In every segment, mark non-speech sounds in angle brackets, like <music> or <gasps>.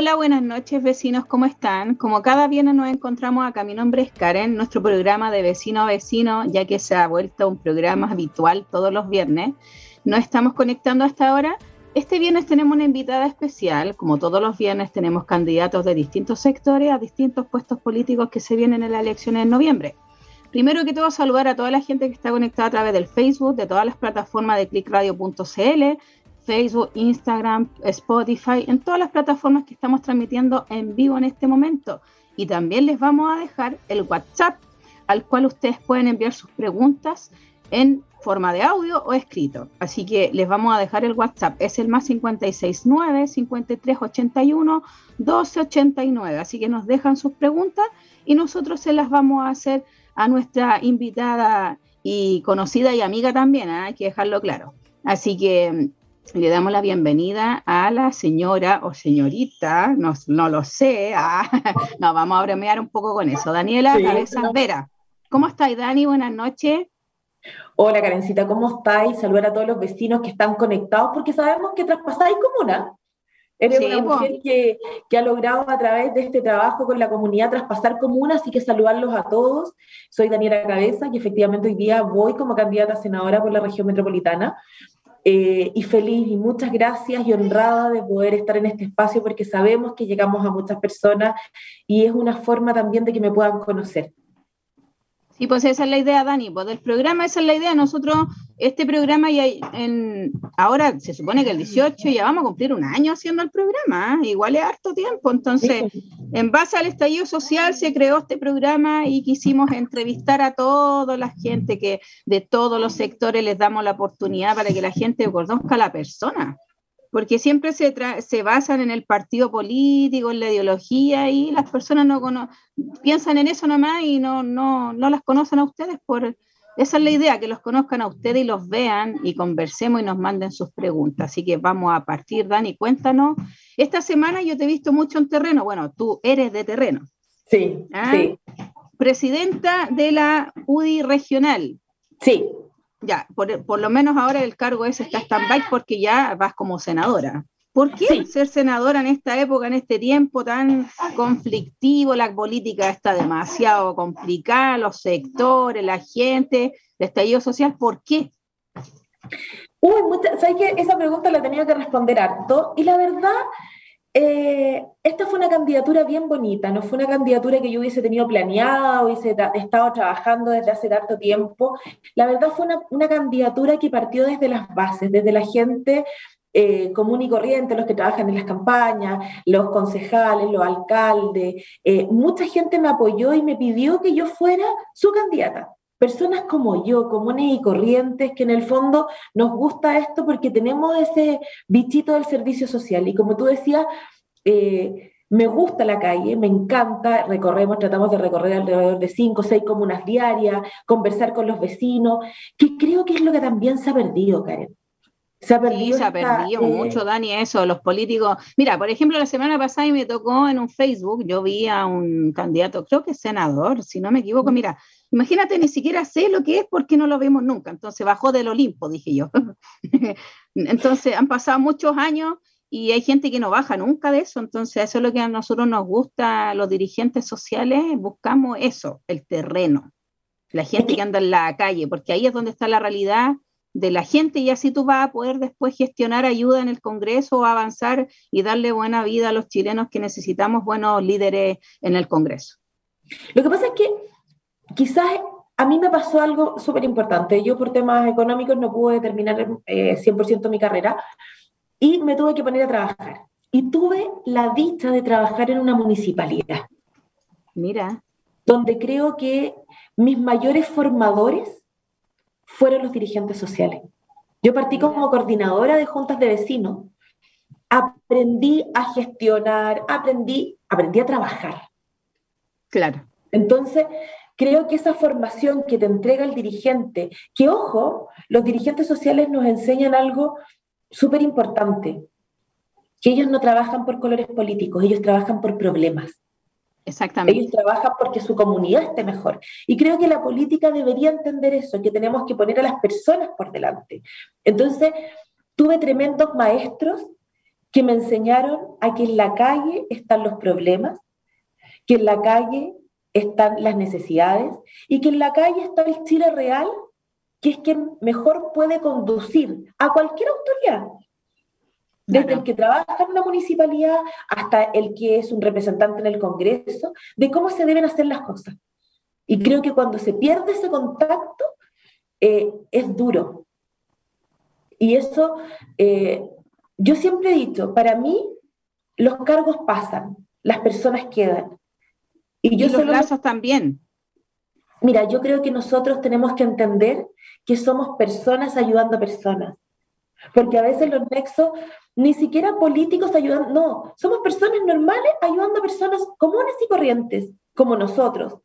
Hola, buenas noches vecinos, ¿cómo están? Como cada viernes nos encontramos acá, mi nombre es Karen, nuestro programa de vecino a vecino, ya que se ha vuelto un programa habitual todos los viernes. Nos estamos conectando hasta ahora. Este viernes tenemos una invitada especial, como todos los viernes tenemos candidatos de distintos sectores a distintos puestos políticos que se vienen en las elecciones en noviembre. Primero que todo, saludar a toda la gente que está conectada a través del Facebook, de todas las plataformas de clickradio.cl, Facebook, Instagram, Spotify, en todas las plataformas que estamos transmitiendo en vivo en este momento. Y también les vamos a dejar el WhatsApp al cual ustedes pueden enviar sus preguntas en forma de audio o escrito. Así que les vamos a dejar el WhatsApp. Es el más 569 5381 1289. Así que nos dejan sus preguntas y nosotros se las vamos a hacer a nuestra invitada y conocida y amiga también, ¿eh? hay que dejarlo claro. Así que le damos la bienvenida a la señora o señorita, no, no lo sé, ah, <laughs> no, vamos a bromear un poco con eso. Daniela Cabeza Vera, ¿cómo estáis, Dani? Buenas noches. Hola, Karencita, ¿cómo estáis? Saludar a todos los vecinos que están conectados, porque sabemos que traspasáis comuna. Eres una mujer que, que, ha logrado a través de este trabajo con la comunidad traspasar comuna, así que saludarlos a todos. Soy Daniela Cabeza y efectivamente hoy día voy como candidata a senadora por la región metropolitana. Eh, y feliz y muchas gracias y honrada de poder estar en este espacio porque sabemos que llegamos a muchas personas y es una forma también de que me puedan conocer. Sí, pues esa es la idea, Dani, pues del programa esa es la idea. Nosotros, este programa ya en, ahora se supone que el 18 ya vamos a cumplir un año haciendo el programa, ¿eh? igual es harto tiempo. Entonces, en base al estallido social se creó este programa y quisimos entrevistar a toda la gente que de todos los sectores les damos la oportunidad para que la gente conozca a la persona porque siempre se, se basan en el partido político, en la ideología, y las personas no piensan en eso nomás y no, no, no las conocen a ustedes. Por, esa es la idea, que los conozcan a ustedes y los vean y conversemos y nos manden sus preguntas. Así que vamos a partir, Dani, cuéntanos. Esta semana yo te he visto mucho en terreno. Bueno, tú eres de terreno. Sí, ¿Ah? sí. Presidenta de la UDI regional. Sí ya, por, lo menos ahora el cargo ese está stand-by porque ya vas como senadora. ¿Por qué ser senadora en esta época, en este tiempo tan conflictivo? La política está demasiado complicada, los sectores, la gente, el estallido social, ¿por qué? Uy, ¿sabes qué? Esa pregunta la he tenido que responder harto. Y la verdad, eh, esta fue una candidatura bien bonita, no fue una candidatura que yo hubiese tenido planeada, hubiese estado trabajando desde hace tanto tiempo. La verdad fue una, candidatura que partió desde las bases, desde la gente eh, común y corriente, los que trabajan en las campañas, los concejales, los alcaldes. Eh, mucha gente me apoyó y me pidió que yo fuera su candidata. Personas como yo, comunes y corrientes, que en el fondo nos gusta esto porque tenemos ese bichito del servicio social. Y como tú decías, eh, me gusta la calle, me encanta, recorremos, tratamos de recorrer alrededor de cinco o seis comunas diarias, conversar con los vecinos, que creo que es lo que también se ha perdido, Karen. Se ha perdido, sí, se ha perdido eh, mucho, Dani, eso, los políticos. Mira, por ejemplo, la semana pasada y me tocó en un Facebook, yo vi a un candidato, creo que es senador, si no me equivoco, mira, imagínate, ni siquiera sé lo que es porque no lo vemos nunca, entonces bajó del Olimpo, dije yo. <laughs> entonces han pasado muchos años y hay gente que no baja nunca de eso, entonces eso es lo que a nosotros nos gusta, los dirigentes sociales, buscamos eso, el terreno, la gente que anda en la calle, porque ahí es donde está la realidad de la gente y así tú vas a poder después gestionar ayuda en el Congreso, avanzar y darle buena vida a los chilenos que necesitamos buenos líderes en el Congreso. Lo que pasa es que quizás a mí me pasó algo súper importante. Yo por temas económicos no pude terminar 100% eh, mi carrera y me tuve que poner a trabajar. Y tuve la dicha de trabajar en una municipalidad. Mira. Donde creo que mis mayores formadores fueron los dirigentes sociales. Yo partí como coordinadora de juntas de vecinos, aprendí a gestionar, aprendí, aprendí a trabajar. Claro. Entonces, creo que esa formación que te entrega el dirigente, que ojo, los dirigentes sociales nos enseñan algo súper importante, que ellos no trabajan por colores políticos, ellos trabajan por problemas. Exactamente. Ellos trabajan porque su comunidad esté mejor. Y creo que la política debería entender eso, que tenemos que poner a las personas por delante. Entonces, tuve tremendos maestros que me enseñaron a que en la calle están los problemas, que en la calle están las necesidades y que en la calle está el Chile real, que es quien mejor puede conducir a cualquier autoridad. Desde el que trabaja en una municipalidad hasta el que es un representante en el Congreso, de cómo se deben hacer las cosas. Y creo que cuando se pierde ese contacto, eh, es duro. Y eso, eh, yo siempre he dicho, para mí los cargos pasan, las personas quedan. Y, yo los lazos también. Mira, yo creo que nosotros tenemos que entender que somos personas ayudando a personas. Porque a veces los nexos, ni siquiera políticos ayudan, no, somos personas normales ayudando a personas comunes y corrientes, como nosotros,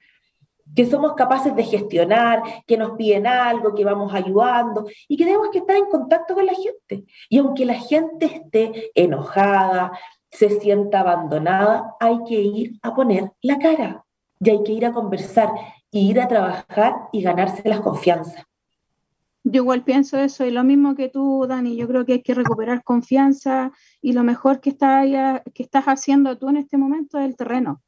que somos capaces de gestionar, que nos piden algo, que vamos ayudando y que tenemos que estar en contacto con la gente. Y aunque la gente esté enojada, se sienta abandonada, hay que ir a poner la cara y hay que ir a conversar, y ir a trabajar y ganarse las confianzas. Yo igual pienso eso y lo mismo que tú, Dani. Yo creo que hay que recuperar confianza y lo mejor que, está, que estás haciendo tú en este momento es el terreno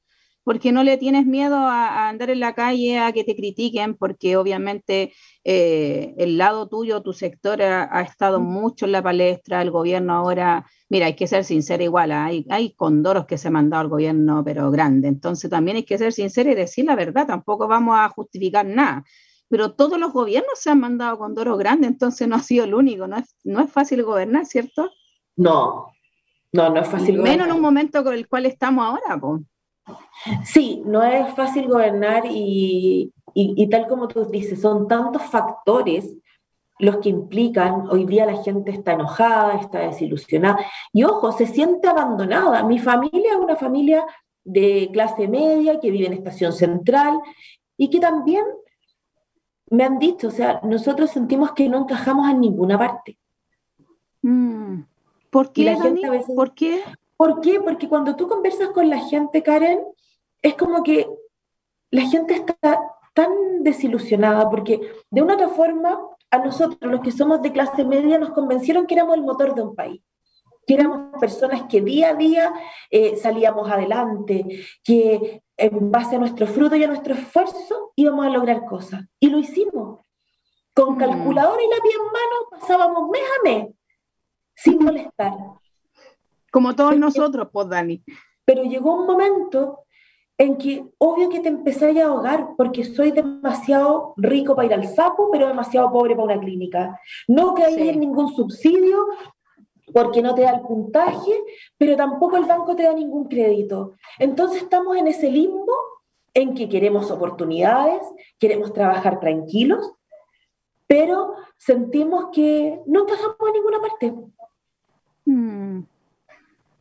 porque no le tienes miedo a, andar en la calle, a que te critiquen, porque obviamente eh, el lado tuyo, tu sector ha, estado mucho en la palestra, el gobierno ahora, mira, hay que ser sincero igual, ¿ah? hay, hay condoros que se han mandado al gobierno, pero grande, entonces también hay que ser sincero y decir la verdad, tampoco vamos a justificar nada. Pero todos los gobiernos se han mandado condoros grandes, entonces no ha sido el único, no es, no es fácil gobernar, ¿cierto? No, no, no es fácil. Menos en un momento con el cual estamos ahora, pues. Sí, no es fácil gobernar y, tal como tú dices, son tantos factores los que implican, hoy día la gente está enojada, está desilusionada y ojo, se siente abandonada. Mi familia es una familia de clase media que vive en estación central y que también me han dicho, o sea, nosotros sentimos que no encajamos en ninguna parte. Mm. ¿Por qué, la gente ¿Por qué? ¿Por qué? Porque cuando tú conversas con la gente, Karen, es como que la gente está tan desilusionada porque de una otra forma a nosotros, los que somos de clase media, nos convencieron que éramos el motor de un país, que éramos personas que día a día eh, salíamos adelante, que en base a nuestro fruto y a nuestro esfuerzo íbamos a lograr cosas. Y lo hicimos. Con mm. calculadora y lápiz en mano pasábamos mes a mes, sin molestar. Como todos nosotros, pues, Dani. Pero llegó un momento en que obvio que te empecé a ahogar porque soy demasiado rico para ir al sapo, pero demasiado pobre para una clínica. No que hay ningún subsidio porque no te da el puntaje, pero tampoco el banco te da ningún crédito. Entonces estamos en ese limbo en que queremos oportunidades, queremos trabajar tranquilos, pero sentimos que no encajamos en ninguna parte.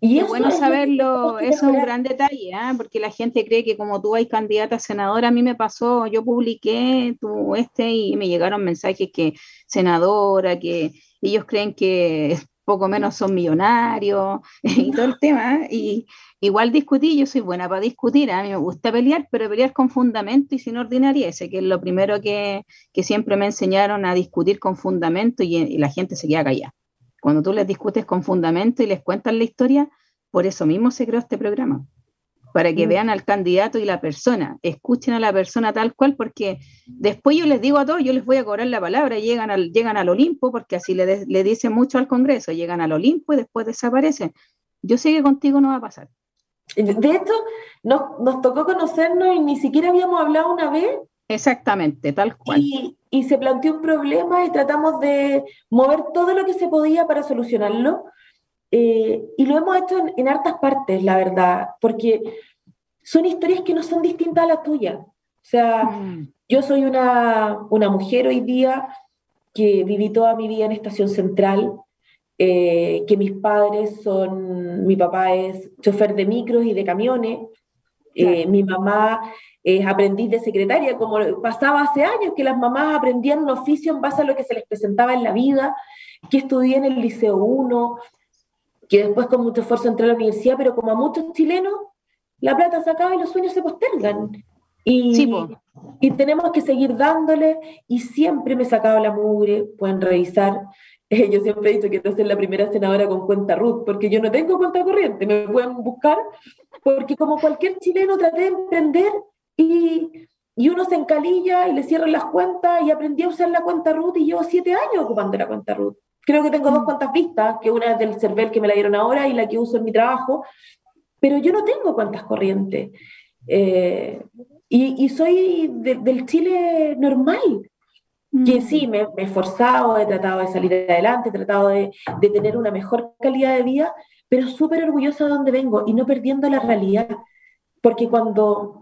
Y es bueno saberlo, eso es un gran detalle, ¿eh? porque la gente cree que como tú hay candidata a senadora, a mí me pasó, yo publiqué tu este y me llegaron mensajes que senadora, que ellos creen que poco menos son millonarios <laughs> y todo el tema. Y igual discutí, yo soy buena para discutir, a mí me gusta pelear, pero pelear con fundamento y sin ordinariese, que es lo primero que, siempre me enseñaron a discutir con fundamento y, y la gente se queda callada. Cuando tú les discutes con fundamento y les cuentas la historia, por eso mismo se creó este programa, para que mm. vean al candidato y la persona, escuchen a la persona tal cual, porque después yo les digo a todos, yo les voy a cobrar la palabra, llegan al, llegan al Olimpo, porque así le, le dicen mucho al Congreso, llegan al Olimpo y después desaparecen. Yo sé que contigo no va a pasar. De hecho, nos, nos tocó conocernos y ni siquiera habíamos hablado una vez. Exactamente, tal cual y se planteó un problema y tratamos de mover todo lo que se podía para solucionarlo. Eh, y lo hemos hecho en, hartas partes, la verdad, porque son historias que no son distintas a la tuya. O sea, mm. yo soy una, una, mujer hoy día que viví toda mi vida en Estación Central, eh, que mis padres son, mi papá es chofer de micros y de camiones, eh, mi mamá es aprendiz de secretaria, como pasaba hace años, que las mamás aprendían un oficio en base a lo que se les presentaba en la vida, que estudié en el Liceo 1, que después con mucho esfuerzo entré a la universidad, pero como a muchos chilenos, la plata se acaba y los sueños se postergan. Y, y tenemos que seguir dándole, y siempre me he sacado la mugre, pueden revisar, <laughs> yo siempre he dicho que quiero ser la primera senadora con cuenta Ruth, porque yo no tengo cuenta corriente, me pueden buscar, porque como cualquier chileno traté de emprender y, y uno se encalilla y le cierran las cuentas y aprendí a usar la cuenta Ruth y llevo siete años ocupando la cuenta Ruth. Creo que tengo dos mm. cuentas vistas, que una es del CERVEL que me la dieron ahora y la que uso en mi trabajo, pero yo no tengo cuentas corrientes. Eh, y, y, soy del Chile normal, que mm. sí, me, he esforzado, he tratado de salir adelante, he tratado de, de tener una mejor calidad de vida, pero súper orgullosa de donde vengo y no perdiendo la realidad. Porque cuando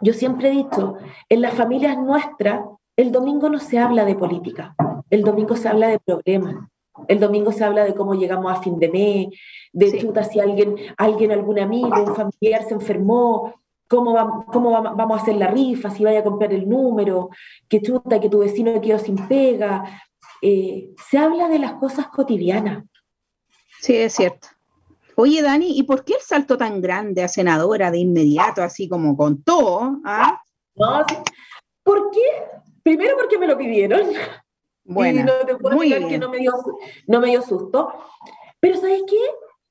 yo siempre he dicho, en las familias nuestras, el domingo no se habla de política, el domingo se habla de problemas. El domingo se habla de cómo llegamos a fin de mes, de chuta si alguien, alguien, algún amigo, un familiar se enfermó, cómo, va, cómo vamos a hacer la rifa, si vaya a comprar el número, que chuta, que tu vecino quedó sin pega. Eh, se habla de las cosas cotidianas. Sí, es cierto. Oye, Dani, ¿y por qué el salto tan grande a senadora de inmediato, así como con todo? ¿ah? No, ¿Por qué? Primero porque me lo pidieron. Bueno, y no te puedo negar que no me, dio, no me dio susto. Pero ¿sabes qué?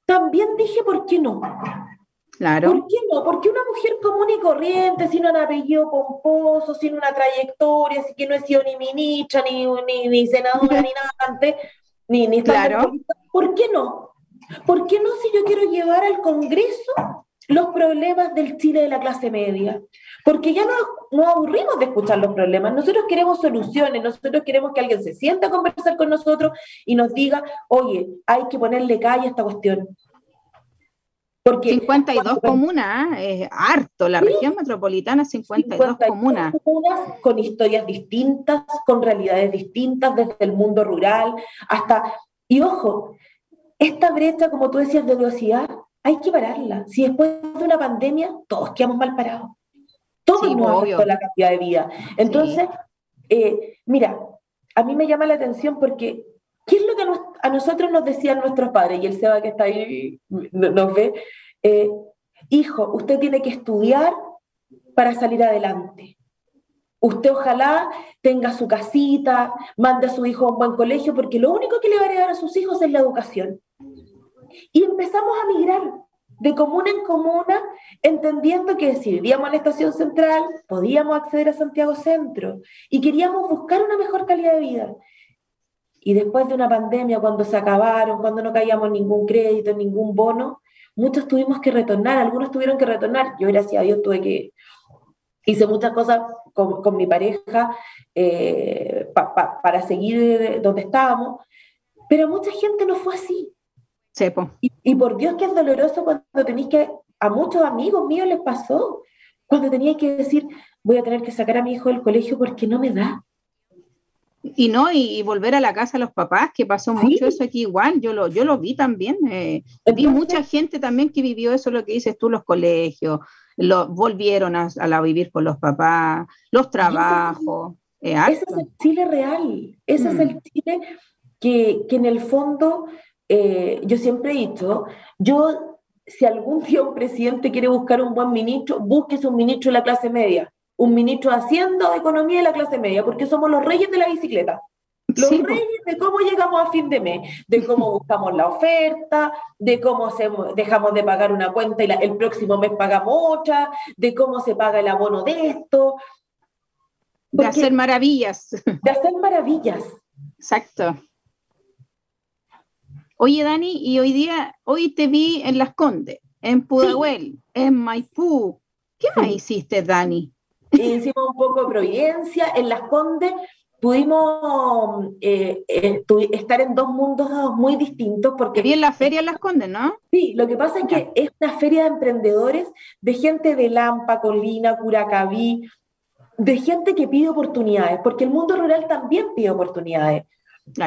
También dije, ¿por qué no? Claro. ¿Por qué no? Porque una mujer común y corriente, sin un apellido pomposo, sin una trayectoria, así que no he sido ni ministra, ni, ni, senadora, ni nada antes, ni, ni claro. ¿Por qué no? ¿Por qué no si yo quiero llevar al Congreso los problemas del Chile de la clase media? Porque ya nos, aburrimos de escuchar los problemas. Nosotros queremos soluciones, nosotros queremos que alguien se sienta a conversar con nosotros y nos diga, oye, hay que ponerle calle a esta cuestión. Porque 52 comunas, es harto, la región metropolitana 52, comunas. comunas. Con historias distintas, con realidades distintas, desde el mundo rural hasta... Y ojo, esta brecha, como tú decías, de velocidad, hay que pararla. Si después de una pandemia, todos quedamos mal parados. Todo sí, nos la cantidad de vida. Entonces, eh, mira, a mí me llama la atención porque, ¿qué es lo que a nosotros nos decían nuestros padres? Y el Seba que está ahí nos ve, eh, hijo, usted tiene que estudiar para salir adelante. Usted ojalá tenga su casita, mande a su hijo a un buen colegio, porque lo único que le va a dar a sus hijos es la educación. Y empezamos a migrar de comuna en comuna, entendiendo que si vivíamos en la estación central, podíamos acceder a Santiago Centro y queríamos buscar una mejor calidad de vida. Y después de una pandemia, cuando se acabaron, cuando no caíamos ningún crédito, ningún bono, muchos tuvimos que retornar, algunos tuvieron que retornar. Yo, gracias a Dios, tuve que... Hice muchas cosas con, mi pareja eh, para seguir donde estábamos, pero mucha gente no fue así. Y, por Dios que es doloroso cuando tenéis que, a muchos amigos míos les pasó, cuando teníais que decir, voy a tener que sacar a mi hijo del colegio porque no me da. Y no, y, volver a la casa a los papás, que pasó mucho eso aquí igual, yo lo, yo lo vi también. Eh, vi mucha gente también que vivió eso, lo que dices tú, los colegios, lo, volvieron a, a vivir con los papás, los trabajos. Ese, es el Chile real, ese es el mm. Chile que, que en el fondo eh, yo siempre he dicho, yo, si algún día un presidente quiere buscar un buen ministro, búsquese un ministro de la clase media, un ministro de Hacienda o Economía de la clase media, porque somos los reyes de la bicicleta. Los reyes de cómo llegamos a fin de mes, de cómo buscamos la oferta, de cómo dejamos de pagar una cuenta y el próximo mes pagamos otra, de cómo se paga el abono de esto. de hacer maravillas. De hacer maravillas. Exacto. Oye, Dani, y hoy día, hoy te vi en Las Condes, en Pudahuel, en Maipú. ¿Qué más hiciste, Dani? Hicimos un poco de Providencia, en Las Condes pudimos eh, estar en dos mundos muy distintos porque... Vi en la feria en Las Condes, ¿no? Sí, lo que pasa es que es una feria de emprendedores, de gente de Lampa, Colina, Curacaví, de gente que pide oportunidades, porque el mundo rural también pide oportunidades.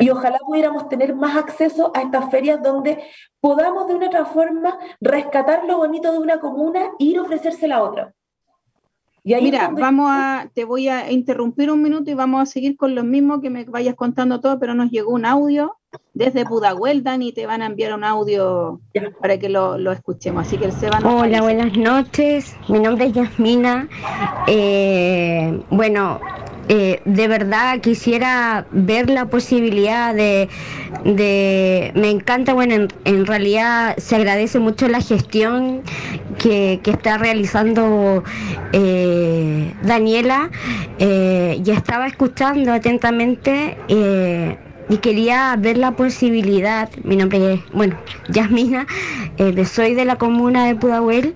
Y ojalá pudiéramos tener más acceso a estas ferias donde podamos de una otra forma rescatar lo bonito de una comuna e ir a ofrecérsela a otra. Mira, vamos a, te voy a interrumpir un minuto y vamos a seguir con lo mismo que me vayas contando todo, pero nos llegó un audio desde Pudahuel, Dani, te van a enviar un audio para que lo, escuchemos. Así que se van Hola, buenas noches. Mi nombre es Yasmina. Eh, bueno, eh, de verdad quisiera ver la posibilidad de, me encanta, bueno, en, realidad se agradece mucho la gestión que, está realizando eh, Daniela eh, y estaba escuchando atentamente y quería ver la posibilidad, mi nombre es, bueno, Yasmina, eh, soy de la comuna de Pudahuel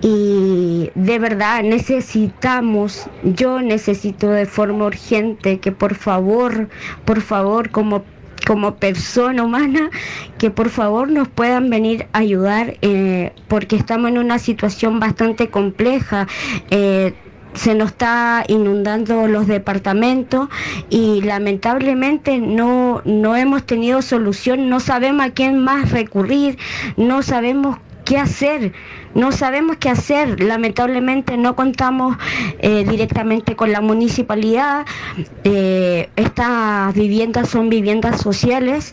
y de verdad necesitamos, yo necesito de forma urgente que por favor, por favor, como como persona humana, que por favor nos puedan venir a ayudar eh, porque estamos en una situación bastante compleja. Eh, se nos está inundando los departamentos y lamentablemente no, no hemos tenido solución, no sabemos a quién más recurrir, no sabemos qué hacer no sabemos qué hacer. Lamentablemente no contamos eh, directamente con la municipalidad. Eh, estas viviendas son viviendas sociales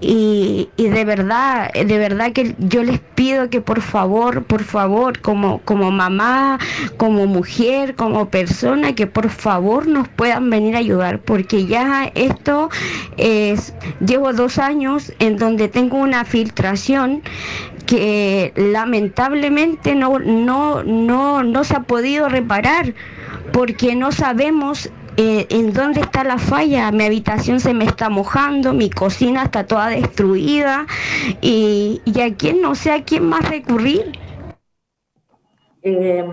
y, de verdad, de verdad que yo les pido que por favor, por favor, como, como mamá, como mujer, como persona, que por favor nos puedan venir a ayudar, porque ya esto es, llevo dos años en donde tengo una filtración que lamentablemente no, no, no, no se ha podido reparar porque no sabemos eh, en dónde está la falla. Mi habitación se me está mojando, mi cocina está toda destruida y, y a quién no sé a quién más recurrir. Em,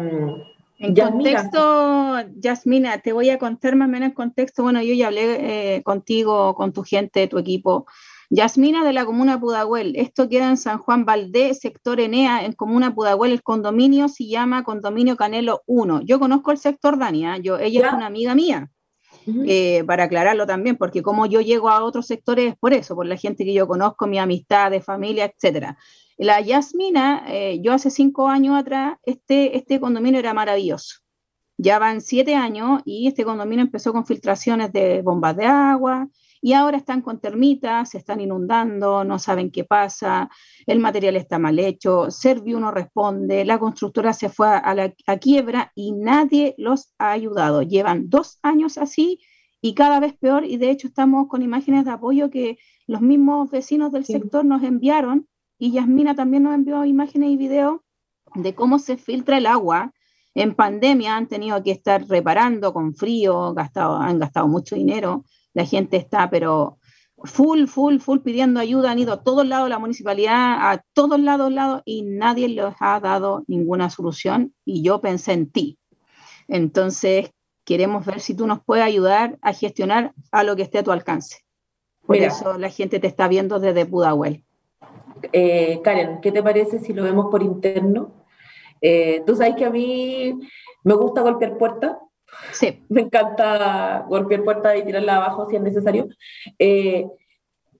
en contexto, Yasmina, te voy a contar más o menos en contexto. Bueno, yo ya hablé eh, contigo, con tu gente, tu equipo. Yasmina de la comuna Pudahuel. Esto queda en San Juan Valdés, sector Enea, en comuna Pudahuel. El condominio se llama Condominio Canelo 1. Yo conozco el sector Dania, yo, ella es una amiga mía. Eh, para aclararlo también, porque como yo llego a otros sectores es por eso, por la gente que yo conozco, mi amistad de familia, etcétera. La Yasmina, eh, yo hace cinco años atrás, este, este condominio era maravilloso. Ya van siete años y este condominio empezó con filtraciones de bombas de agua, y ahora están con termitas, se están inundando, no saben qué pasa, el material está mal hecho, Servio no responde, la constructora se fue a la quiebra y nadie los ha ayudado. Llevan dos años así y cada vez peor y de hecho estamos con imágenes de apoyo que los mismos vecinos del sector nos enviaron y Yasmina también nos envió imágenes y videos de cómo se filtra el agua. En pandemia han tenido que estar reparando con frío, gastado, han gastado mucho dinero la gente está, pero full, full, full pidiendo ayuda, han ido a todos lados, la municipalidad, a todos lados, lados, y nadie les ha dado ninguna solución, y yo pensé en ti. Entonces, queremos ver si tú nos puedes ayudar a gestionar a lo que esté a tu alcance. Por eso la gente te está viendo desde Pudahuel. Eh, Karen, ¿qué te parece si lo vemos por interno? Eh, tú sabes que a mí me gusta golpear puertas, Sí. Me encanta golpear puertas y tirarla abajo si es necesario. Eh,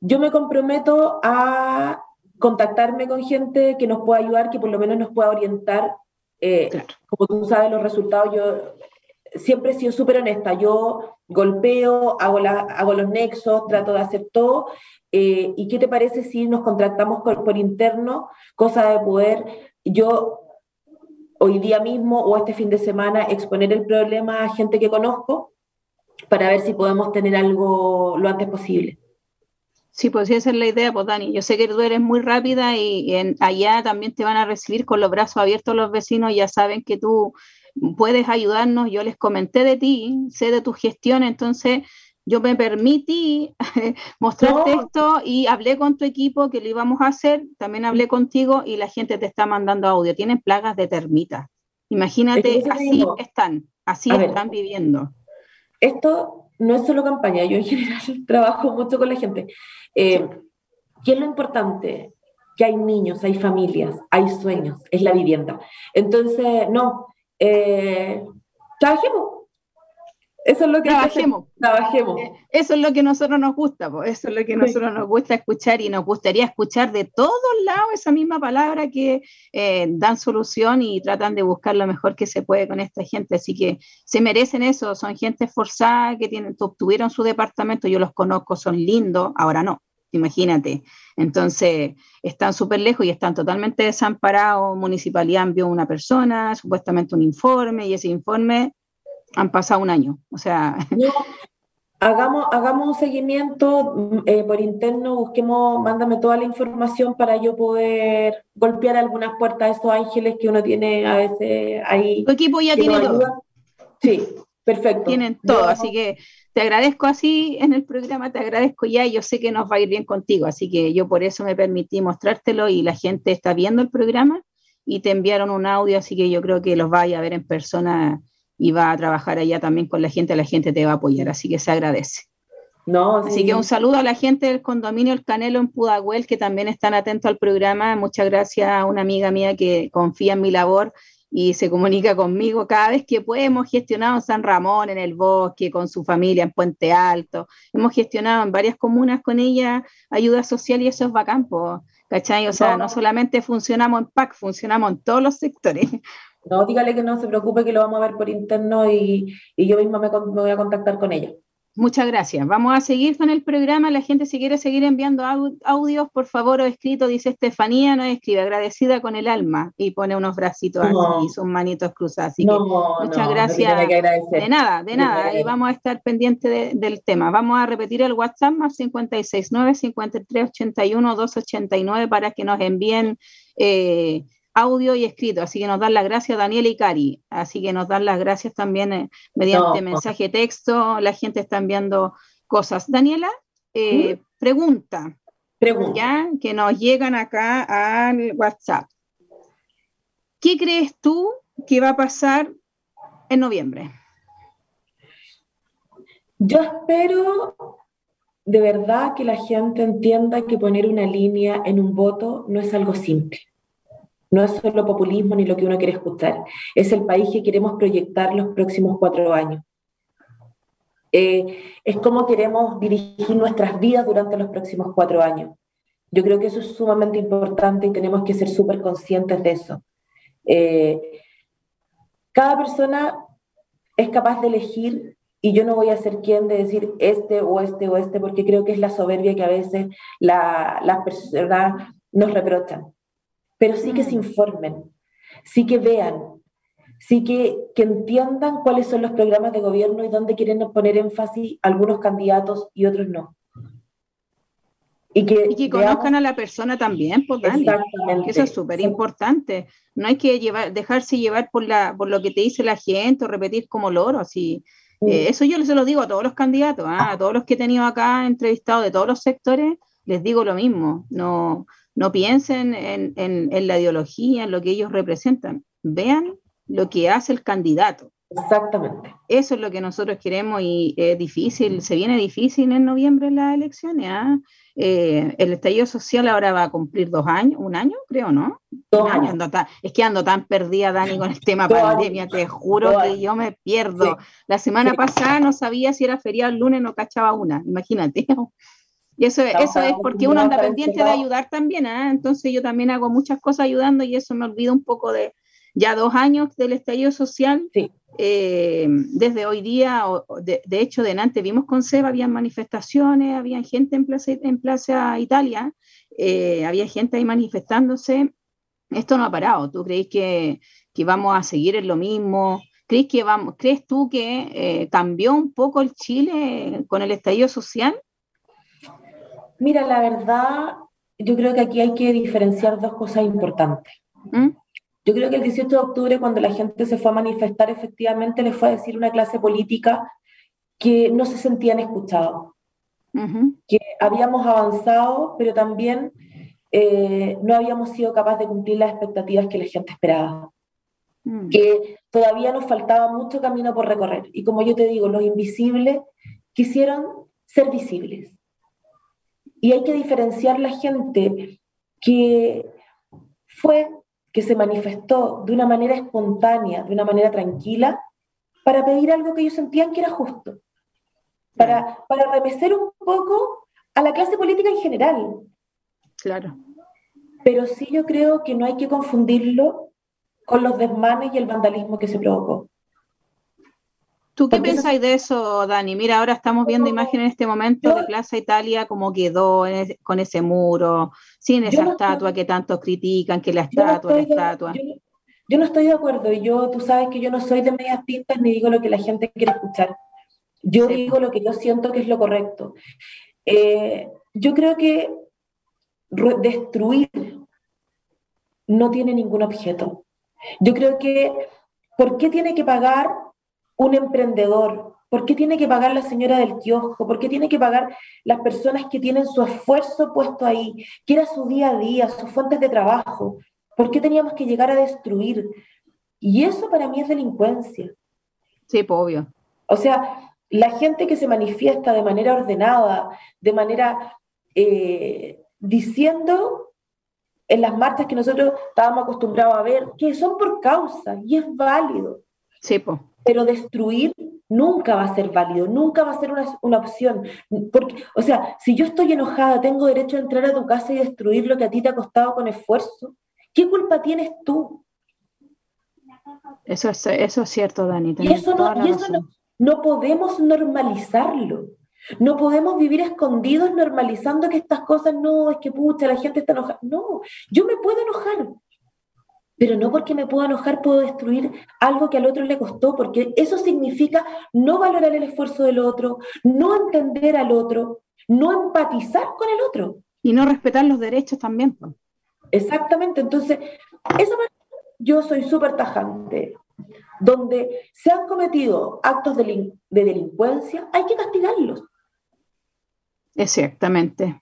yo me comprometo a contactarme con gente que nos pueda ayudar, que por lo menos nos pueda orientar. Eh, como tú sabes, los resultados, yo siempre he sido súper honesta. Yo golpeo, hago, la, hago los nexos, trato de hacer todo. Eh, ¿Y qué te parece si nos contactamos por, por interno? Cosa de poder yo hoy día mismo o este fin de semana exponer el problema a gente que conozco para ver si podemos tener algo lo antes posible. Sí, pues esa es la idea, pues Dani. Yo sé que tú eres muy rápida y en, allá también te van a recibir con los brazos abiertos los vecinos, ya saben que tú puedes ayudarnos. Yo les comenté de ti, sé de tu gestión, entonces yo me permití <laughs> mostrarte esto y hablé con tu equipo que lo íbamos a hacer, también hablé contigo y la gente te está mandando audio. Tienen plagas de termitas. Imagínate, así están, así están viviendo. Esto no es solo campaña, yo en general <laughs> trabajo mucho con la gente. Eh, ¿Qué es lo importante? Que hay niños, hay familias, hay sueños, es la vivienda. Entonces, no, eh, trabajemos, eso es lo que trabajemos. trabajemos. Eh, eso es lo que a nosotros nos gusta, eso es lo que a nosotros nos gusta escuchar y nos gustaría escuchar de todos lados esa misma palabra que eh, dan solución y tratan de buscar lo mejor que se puede con esta gente. Así que se merecen eso, son gente esforzada que tienen, obtuvieron su departamento, yo los conozco, son lindos, ahora no, imagínate. Entonces, están súper lejos y están totalmente desamparados. Municipalidad envió una persona, supuestamente un informe, y ese informe Han pasado un año, o sea... <laughs> hagamos, hagamos un seguimiento mm, eh, por interno, busquemos, mándame toda la información para yo poder golpear algunas puertas a esos ángeles que uno tiene a veces ahí. Tu equipo ya tiene todo. Sí, perfecto. Tienen todo, así que te agradezco así en el programa, te agradezco ya y yo sé que nos va a ir bien contigo, así que yo por eso me permití mostrártelo y la gente está viendo el programa y te enviaron un audio, así que yo creo que los vaya a ver en persona y va a trabajar allá también con la gente, la gente te va a apoyar, así que se agradece. No, Así que un saludo a la gente del condominio El Canelo en Pudahuel, que también están atentos al programa. Muchas gracias a una amiga mía que confía en mi labor y se comunica conmigo cada vez que puede. Hemos gestionado en San Ramón, en el bosque, con su familia en Puente Alto. Hemos gestionado en varias comunas con ella ayuda social y eso es bacán, ¿cachai? O sea, no solamente funcionamos en PAC, funcionamos en todos los sectores. No, dígale que no se preocupe, que lo vamos a ver por interno y, yo misma me, voy a contactar con ella. Muchas gracias. Vamos a seguir con el programa. La gente si quiere seguir enviando audios, por favor, o escrito, dice Estefanía, no escribe, agradecida con el alma, y pone unos bracitos y sus manitos cruzadas. Así que muchas gracias. de nada, de nada. Y vamos a estar pendientes del tema. Vamos a repetir el WhatsApp más 569 5381 289 para que nos envíen eh, audio y escrito, así que nos dan las gracias Daniel y Cari, así que nos dan las gracias también eh, mediante mensaje texto, la gente está enviando cosas. Daniela, eh, ¿Mm? pregunta, pregunta, ¿ya? que nos llegan acá al WhatsApp. ¿Qué crees tú que va a pasar en noviembre? Yo espero de verdad que la gente entienda que poner una línea en un voto no es algo simple. No es solo populismo ni lo que uno quiere escuchar, es el país que queremos proyectar los próximos cuatro años. Eh, es cómo queremos dirigir nuestras vidas durante los próximos cuatro años. Yo creo que eso es sumamente importante y tenemos que ser súper conscientes de eso. Eh, cada persona es capaz de elegir y yo no voy a ser quien de decir este o este o este porque creo que es la soberbia que a veces las personas nos reprochan pero sí que se mm. informen, sí que vean, sí que, que, entiendan cuáles son los programas de gobierno y dónde quieren poner énfasis algunos candidatos y otros no. Y que, conozcan a la persona también, pues, Exactamente. Eso es súper importante. No hay que llevar, dejarse llevar por, la, por lo que te dice la gente o repetir como loro. Así. Mm. Eh, eso yo se lo digo a todos los candidatos, ¿ah? a todos los que he tenido acá entrevistados de todos los sectores, les digo lo mismo. No, no piensen en, la ideología, en lo que ellos representan. Vean lo que hace el candidato. Exactamente. Eso es lo que nosotros queremos y es difícil, se viene difícil en noviembre las elecciones. ¿ah? Eh, el estallido social ahora va a cumplir dos años, un año, creo, ¿no? Dos años. es que ando tan perdida, Dani, con el tema pandemia, te juro que yo me pierdo. La semana pasada no sabía si era feriado el lunes, no cachaba una, imagínate. Y eso, eso es porque uno anda pendiente de ayudar también, ¿ah? entonces yo también hago muchas cosas ayudando y eso me olvido un poco de ya dos años del estallido social. Eh, desde hoy día, de, de, hecho, delante vimos con Seba, había manifestaciones, había gente en Plaza, en Plaza Italia, eh, había gente ahí manifestándose. Esto no ha parado. ¿Tú crees que, que vamos a seguir en lo mismo? ¿Crees, que vamos, ¿Crees tú que eh, cambió un poco el Chile con el estallido social? Mira, la verdad, yo creo que aquí hay que diferenciar dos cosas importantes. ¿Mm? Yo creo que el 18 de octubre, cuando la gente se fue a manifestar, efectivamente le fue a decir una clase política que no se sentían escuchados, que habíamos avanzado, pero también eh, no habíamos sido capaces de cumplir las expectativas que la gente esperaba, mm. que todavía nos faltaba mucho camino por recorrer. Y como yo te digo, los invisibles quisieron ser visibles. Y hay que diferenciar la gente que fue, que se manifestó de una manera espontánea, de una manera tranquila, para pedir algo que ellos sentían que era justo, para, para remecer un poco a la clase política en general. Claro. Pero sí yo creo que no hay que confundirlo con los desmanes y el vandalismo que se provocó. ¿Tú qué pensáis de eso, Dani? Mira, ahora estamos viendo imágenes en este momento de Plaza Italia como quedó con ese muro, sin esa estatua que tantos critican, que la estatua, la estatua. yo no estoy de acuerdo. Yo, tú sabes que yo no soy de medias tintas ni digo lo que la gente quiere escuchar. Yo digo lo que yo siento que es lo correcto. Eh, yo creo que destruir no tiene ningún objeto. Yo creo que, ¿por qué tiene que pagar un emprendedor? ¿Por qué tiene que pagar la señora del kiosco? ¿Por qué tiene que pagar las personas que tienen su esfuerzo puesto ahí, que era su día a día, sus fuentes de trabajo? ¿Por qué teníamos que llegar a destruir? Y eso para mí es delincuencia. Sí, pues, obvio. O sea, la gente que se manifiesta de manera ordenada, de manera eh, diciendo en las marchas que nosotros estábamos acostumbrados a ver, que son por causa y es válido. Sí, pues. Pero destruir nunca va a ser válido, nunca va a ser una, una, opción. Porque, o sea, si yo estoy enojada, tengo derecho a entrar a tu casa y destruir lo que a ti te ha costado con esfuerzo. ¿Qué culpa tienes tú? Eso es, eso es cierto, Dani. Y eso, no, y eso no, podemos normalizarlo. No podemos vivir escondidos normalizando que estas cosas no, es que pucha, la gente está enojada. No, yo me puedo enojar, pero no porque me puedo enojar puedo destruir algo que al otro le costó, porque eso significa no valorar el esfuerzo del otro, no entender al otro, no empatizar con el otro. Y no respetar los derechos también. Exactamente, entonces, esa yo soy súper tajante. Donde se han cometido actos de, delincuencia, hay que castigarlos. Exactamente.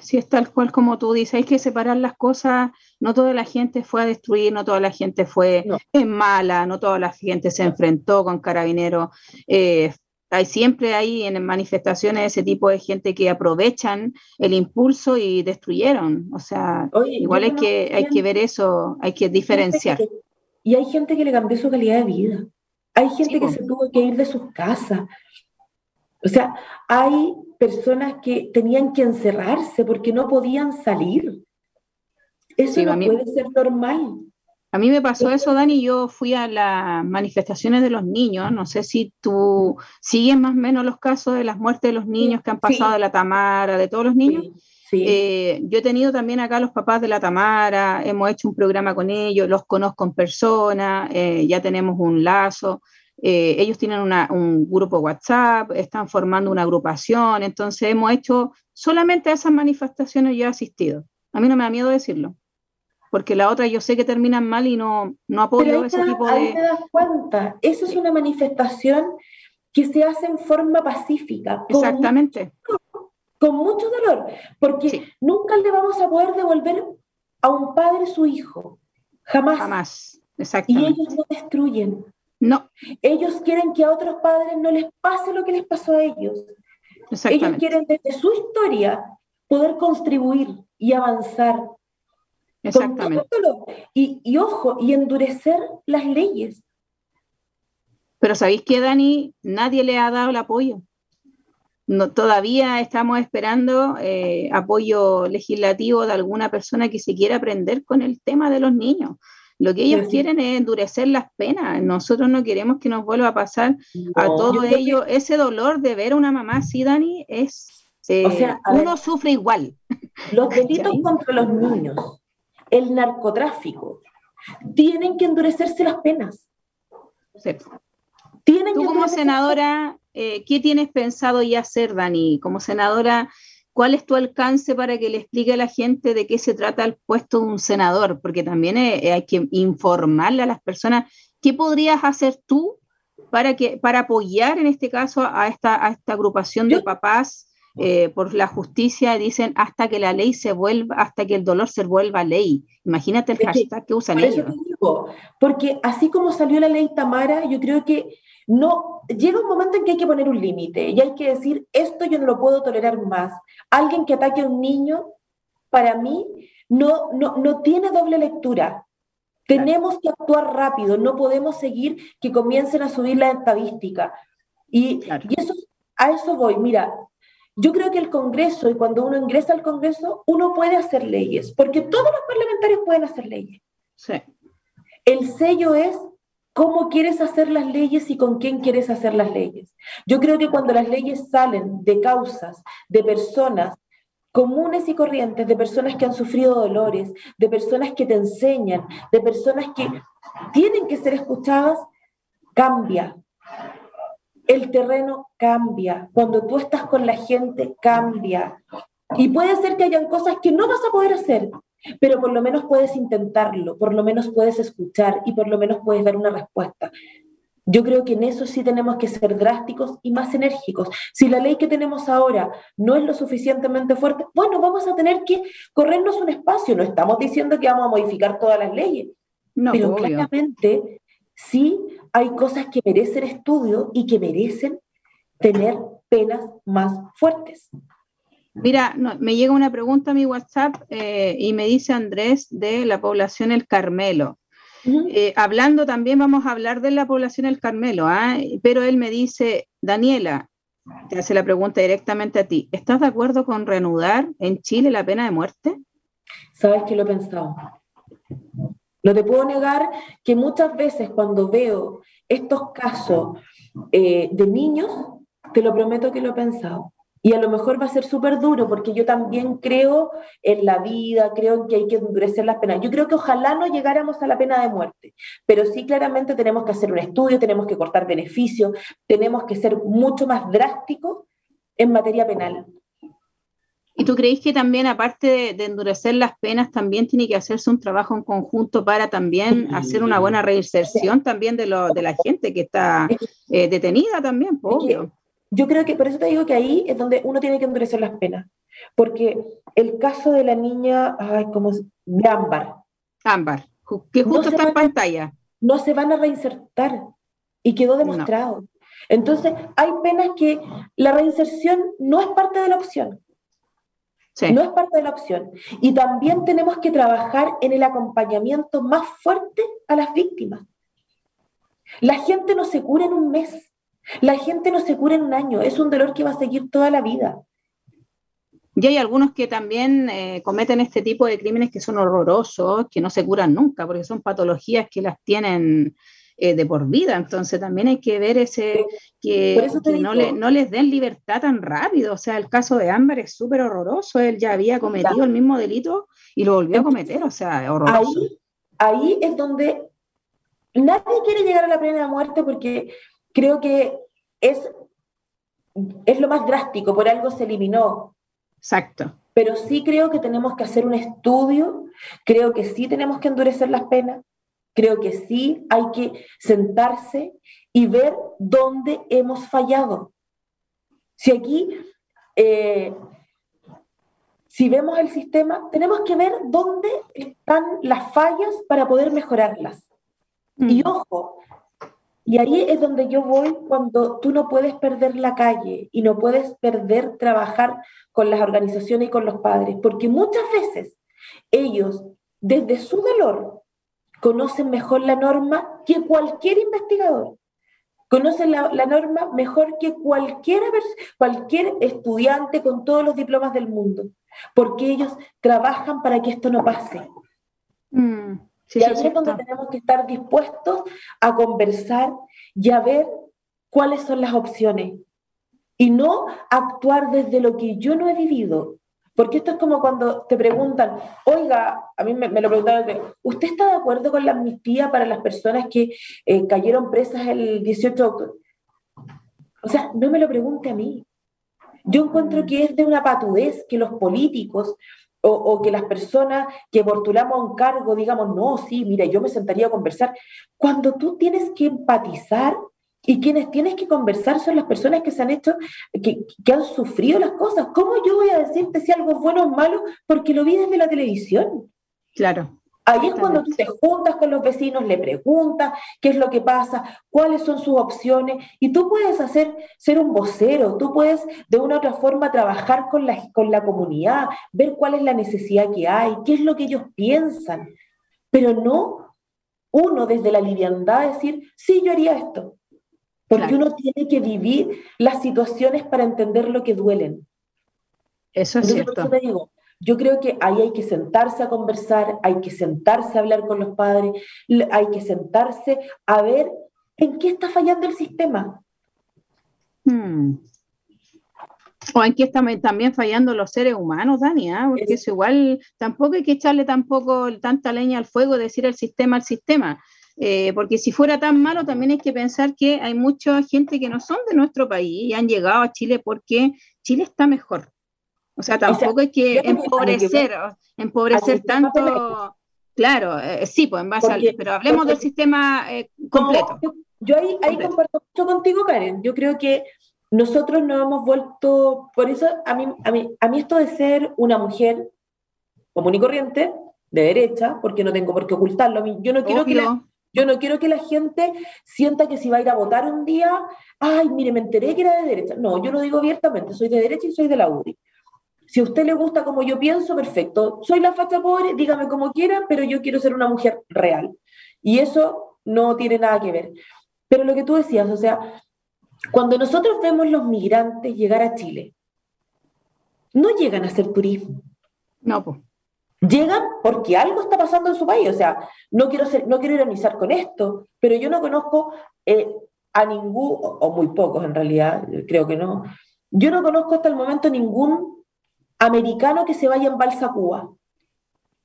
Si es tal cual como tú dices, hay que separar las cosas. No toda la gente fue a destruir, no toda la gente fue en mala, no toda la gente se enfrentó con carabineros. Eh, hay siempre ahí en manifestaciones ese tipo de gente que aprovechan el impulso y destruyeron. O sea, igual hay que, hay que ver eso, hay que diferenciar. y hay gente que le cambió su calidad de vida. Hay gente que se tuvo que ir de sus casas. O sea, hay personas que tenían que encerrarse porque no podían salir. Eso no puede ser normal. A mí me pasó eso, Dani, yo fui a las manifestaciones de los niños, no sé si tú sigues más o menos los casos de las muertes de los niños que han pasado de la Tamara, de todos los niños. Eh, yo he tenido también acá los papás de la Tamara, hemos hecho un programa con ellos, los conozco en persona, eh, ya tenemos un lazo. Eh, ellos tienen un grupo WhatsApp, están formando una agrupación, entonces hemos hecho solamente esas manifestaciones yo he asistido. A mí no me da miedo decirlo, porque la otra yo sé que terminan mal y no, no apoyo ese tipo de... Ahí te das cuenta, eso es una manifestación que se hace en forma pacífica. Exactamente. con mucho dolor, porque nunca le vamos a poder devolver a un padre su hijo, jamás. Jamás, exactamente. Y ellos no destruyen, no. Ellos quieren que a otros padres no les pase lo que les pasó a ellos. Ellos quieren desde su historia poder contribuir y avanzar. Exactamente. Y, y, ojo, y endurecer las leyes. Pero ¿sabéis que, Dani? Nadie le ha dado el apoyo. No, todavía estamos esperando eh, apoyo legislativo de alguna persona que se quiera aprender con el tema de los niños. Lo que ellos quieren es endurecer las penas. Nosotros no queremos que nos vuelva a pasar a todo ello. Ese dolor de ver a una mamá así, Dani, es... Eh, uno sufre igual. <laughs> Los delitos contra los niños, el narcotráfico, tienen que endurecerse las penas. Tienen Tú como senadora, eh, ¿qué tienes pensado ya hacer, Dani? Como senadora, ¿Cuál es tu alcance para que le explique a la gente de qué se trata el puesto de un senador? Porque también eh, hay que informarle a las personas qué podrías hacer tú para, que, para apoyar en este caso a esta, a esta agrupación de papás eh, por la justicia, dicen hasta que la ley se vuelva, hasta que el dolor se vuelva ley. Imagínate el hashtag que, usan ellos. Porque así como salió la ley Tamara, yo creo que no, llega un momento en que hay que poner un límite y hay que decir, esto yo no lo puedo tolerar más. Alguien que ataque a un niño, para mí, no, no, tiene doble lectura. Tenemos que actuar rápido, no podemos seguir que comiencen a subir la estadística. Y, y eso, a eso voy. Mira, yo creo que el Congreso, y cuando uno ingresa al Congreso, uno puede hacer leyes, porque todos los parlamentarios pueden hacer leyes. Sí. El sello es cómo quieres hacer las leyes y con quién quieres hacer las leyes. Yo creo que cuando las leyes salen de causas, de personas comunes y corrientes de personas que han sufrido dolores, de personas que te enseñan, de personas que tienen que ser escuchadas, cambia. El terreno cambia. Cuando tú estás con la gente, cambia. Y puede ser que hayan cosas que no vas a poder hacer, pero por lo menos puedes intentarlo, por lo menos puedes escuchar y por lo menos puedes dar una respuesta. Yo creo que en eso sí tenemos que ser drásticos y más enérgicos. Si la ley que tenemos ahora no es lo suficientemente fuerte, bueno, vamos a tener que corrernos un espacio. No estamos diciendo que vamos a modificar todas las leyes, no, pero claramente sí hay cosas que merecen estudio y que merecen tener penas más fuertes. Mira, me llega una pregunta a mi WhatsApp eh, y me dice Andrés de la población El Carmelo. Eh, hablando también, vamos a hablar de la población El Carmelo, ¿ah? pero él me dice, Daniela, te hace la pregunta directamente a ti, ¿estás de acuerdo con reanudar en Chile la pena de muerte? Sabes que lo he pensado. No te puedo negar que muchas veces cuando veo estos casos eh, de niños, te lo prometo que lo he pensado. Y a lo mejor va a ser súper duro porque yo también creo en la vida, creo en que hay que endurecer las penas. Yo creo que ojalá no llegáramos a la pena de muerte, pero sí claramente tenemos que hacer un estudio, tenemos que cortar beneficios, tenemos que ser mucho más drásticos en materia penal. ¿Y tú crees que también, aparte de, endurecer las penas, también tiene que hacerse un trabajo en conjunto para también hacer una buena reinserción también de, lo, de la gente que está eh, detenida también, obvio? Yo creo que, por eso te digo que ahí es donde uno tiene que endurecer las penas. Porque el caso de la niña, ay, como de Ámbar. Ámbar, que justo está en pantalla. No se van a reinsertar y quedó demostrado. Entonces, hay penas que la reinserción no es parte de la opción. No es parte de la opción. Y también tenemos que trabajar en el acompañamiento más fuerte a las víctimas. La gente no se cura en un mes. La gente no se cura en un año, es un dolor que va a seguir toda la vida. Y hay algunos que también eh, cometen este tipo de crímenes que son horrorosos, que no se curan nunca, porque son patologías que las tienen eh, de por vida. Entonces también hay que ver ese que, no, no, les den libertad tan rápido. O sea, el caso de Ámbar es súper horroroso. Él ya había cometido el mismo delito y lo volvió a cometer. O sea, horroroso. Ahí, ahí es donde nadie quiere llegar a la pena de muerte porque creo que es, es lo más drástico, por algo se eliminó. Exacto. Pero sí creo que tenemos que hacer un estudio, creo que sí tenemos que endurecer las penas, creo que sí hay que sentarse y ver dónde hemos fallado. Si aquí, eh, si vemos el sistema, tenemos que ver dónde están las fallas para poder mejorarlas. Y mm. ojo, y ahí es donde yo voy cuando tú no puedes perder la calle y no puedes perder trabajar con las organizaciones y con los padres, porque muchas veces ellos, desde su dolor, conocen mejor la norma que cualquier investigador. Conocen la, norma mejor que cualquier, cualquier estudiante con todos los diplomas del mundo, porque ellos trabajan para que esto no pase. Mm y ahí es donde tenemos que estar dispuestos a conversar y a ver cuáles son las opciones. Y no actuar desde lo que yo no he vivido. Porque esto es como cuando te preguntan, oiga, a mí me, lo preguntaron, ¿usted está de acuerdo con la amnistía para las personas que eh, cayeron presas el 18 de octubre? O sea, no me lo pregunte a mí. Yo encuentro mm. que es de una patudez que los políticos o, que las personas que postulamos un cargo digamos, no, sí, mira, yo me sentaría a conversar. Cuando tú tienes que empatizar y quienes tienes que conversar son las personas que se han hecho, que han sufrido las cosas. ¿Cómo yo voy a decirte si algo es bueno o malo? Porque lo vi desde la televisión. Claro. Ahí es cuando tú te juntas con los vecinos, le preguntas qué es lo que pasa, cuáles son sus opciones, y tú puedes hacer, ser un vocero, tú puedes de una u otra forma trabajar con la, con la comunidad, ver cuál es la necesidad que hay, qué es lo que ellos piensan, pero no uno desde la liviandad decir, sí, yo haría esto, porque uno tiene que vivir las situaciones para entender lo que duelen. Eso es cierto. te digo, yo creo que ahí hay que sentarse a conversar, hay que sentarse a hablar con los padres, hay que sentarse a ver en qué está fallando el sistema. Hmm. O en qué están también fallando los seres humanos, Dani, ¿ah? porque eso igual tampoco hay que echarle tampoco tanta leña al fuego, decir el sistema al sistema. Eh, porque si fuera tan malo, también hay que pensar que hay mucha gente que no son de nuestro país y han llegado a Chile porque Chile está mejor. O sea, tampoco hay que empobrecer, empobrecer tanto. Claro, eh, sí, pues en base al, pero hablemos del sistema eh, completo. yo, ahí, ahí comparto mucho contigo, Karen. Yo creo que nosotros nos hemos vuelto, por eso a mí, a mí, a mí esto de ser una mujer común y corriente, de derecha, porque no tengo por qué ocultarlo, yo no quiero que la, yo no quiero que la gente sienta que si va a ir a votar un día, ay, mire, me enteré que era de derecha. No, yo lo digo abiertamente, soy de derecha y soy de la UDI. Si a usted le gusta como yo pienso, perfecto. Soy la facha pobre, dígame como quiera, pero yo quiero ser una mujer real. Y eso no tiene nada que ver. Pero lo que tú decías, o sea, cuando nosotros vemos los migrantes llegar a Chile, no llegan a hacer turismo. No, pues. Llegan porque algo está pasando en su país. O sea, no quiero, ser, no quiero ironizar con esto, pero yo no conozco eh, a ningún, o muy pocos en realidad, creo que no, yo no conozco hasta el momento ningún americano que se vaya en balsa a Cuba.